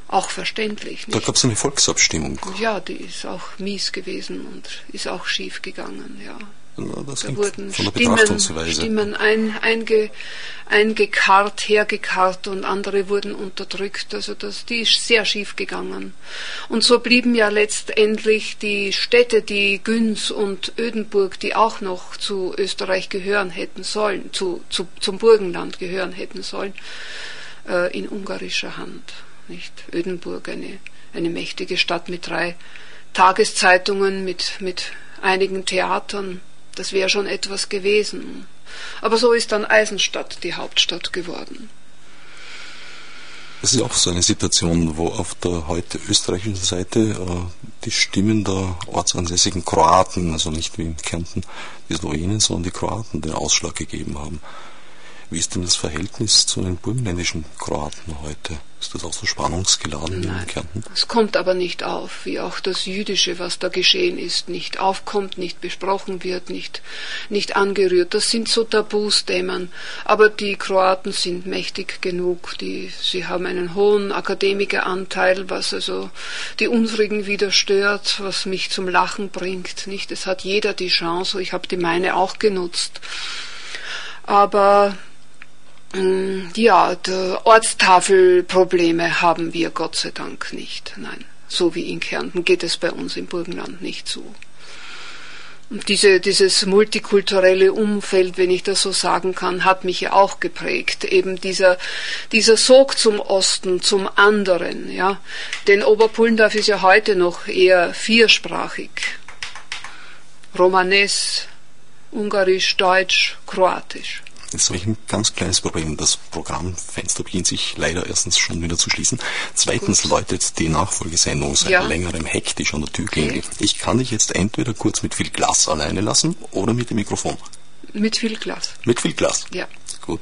Auch verständlich. Nicht? Da gab es eine Volksabstimmung. Ja, die ist auch mies gewesen und ist auch schief gegangen, ja. Das da wurden Stimmen, Stimmen ein, einge, eingekarrt, hergekarrt und andere wurden unterdrückt. Also das, die ist sehr schief gegangen. Und so blieben ja letztendlich die Städte, die Günz und Ödenburg, die auch noch zu Österreich gehören hätten sollen, zu, zu, zum Burgenland gehören hätten sollen, äh, in ungarischer Hand. Nicht? Ödenburg, eine, eine mächtige Stadt mit drei Tageszeitungen, mit, mit einigen Theatern, das wäre schon etwas gewesen. Aber so ist dann Eisenstadt die Hauptstadt geworden. Es ist auch so eine Situation, wo auf der heute österreichischen Seite äh, die Stimmen der ortsansässigen Kroaten, also nicht wie in Kärnten die Slowenen, sondern die Kroaten den Ausschlag gegeben haben. Wie ist denn das Verhältnis zu den burgenländischen Kroaten heute? Ist das auch so spannungsgeladen Nein, in Kärnten? Es kommt aber nicht auf, wie auch das Jüdische, was da geschehen ist, nicht aufkommt, nicht besprochen wird, nicht, nicht angerührt. Das sind so Tabus-Themen. Aber die Kroaten sind mächtig genug. Die, sie haben einen hohen Akademikeranteil, was also die unsrigen wieder stört, was mich zum Lachen bringt. Nicht? Es hat jeder die Chance. Ich habe die meine auch genutzt. Aber ja, Ortstafelprobleme haben wir Gott sei Dank nicht. Nein, so wie in Kärnten geht es bei uns im Burgenland nicht zu. Und diese, dieses multikulturelle Umfeld, wenn ich das so sagen kann, hat mich ja auch geprägt. Eben dieser, dieser Sog zum Osten, zum anderen, ja. Denn Oberpullendorf ist ja heute noch eher viersprachig. Romanes, Ungarisch, Deutsch, Kroatisch. Jetzt habe ich ein ganz kleines Problem. Das Programmfenster beginnt sich leider erstens schon wieder zu schließen. Zweitens Gut. läutet die Nachfolgesendung seit ja. längerem hektisch an der Tür okay. Ich kann dich jetzt entweder kurz mit viel Glas alleine lassen oder mit dem Mikrofon. Mit viel Glas. Mit viel Glas? Ja. Gut.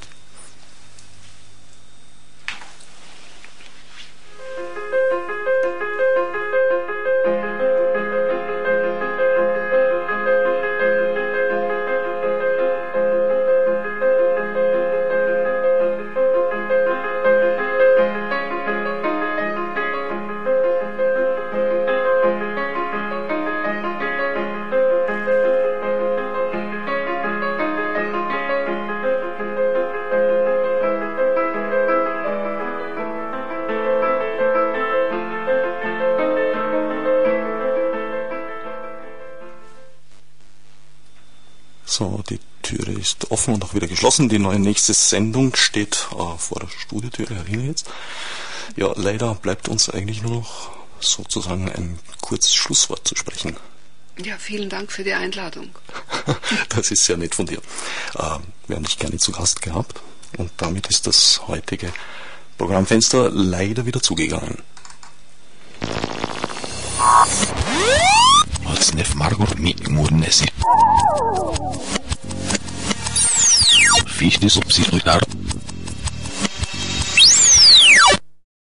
Geschlossen. Die neue nächste Sendung steht äh, vor der Studiotüre herinnen jetzt. Ja, leider bleibt uns eigentlich nur noch sozusagen ein kurzes Schlusswort zu sprechen. Ja, vielen Dank für die Einladung. das ist sehr nett von dir. Äh, wir haben dich gerne zu Gast gehabt und damit ist das heutige Programmfenster leider wieder zugegangen. Odsnev Margot mi fiz de subsistir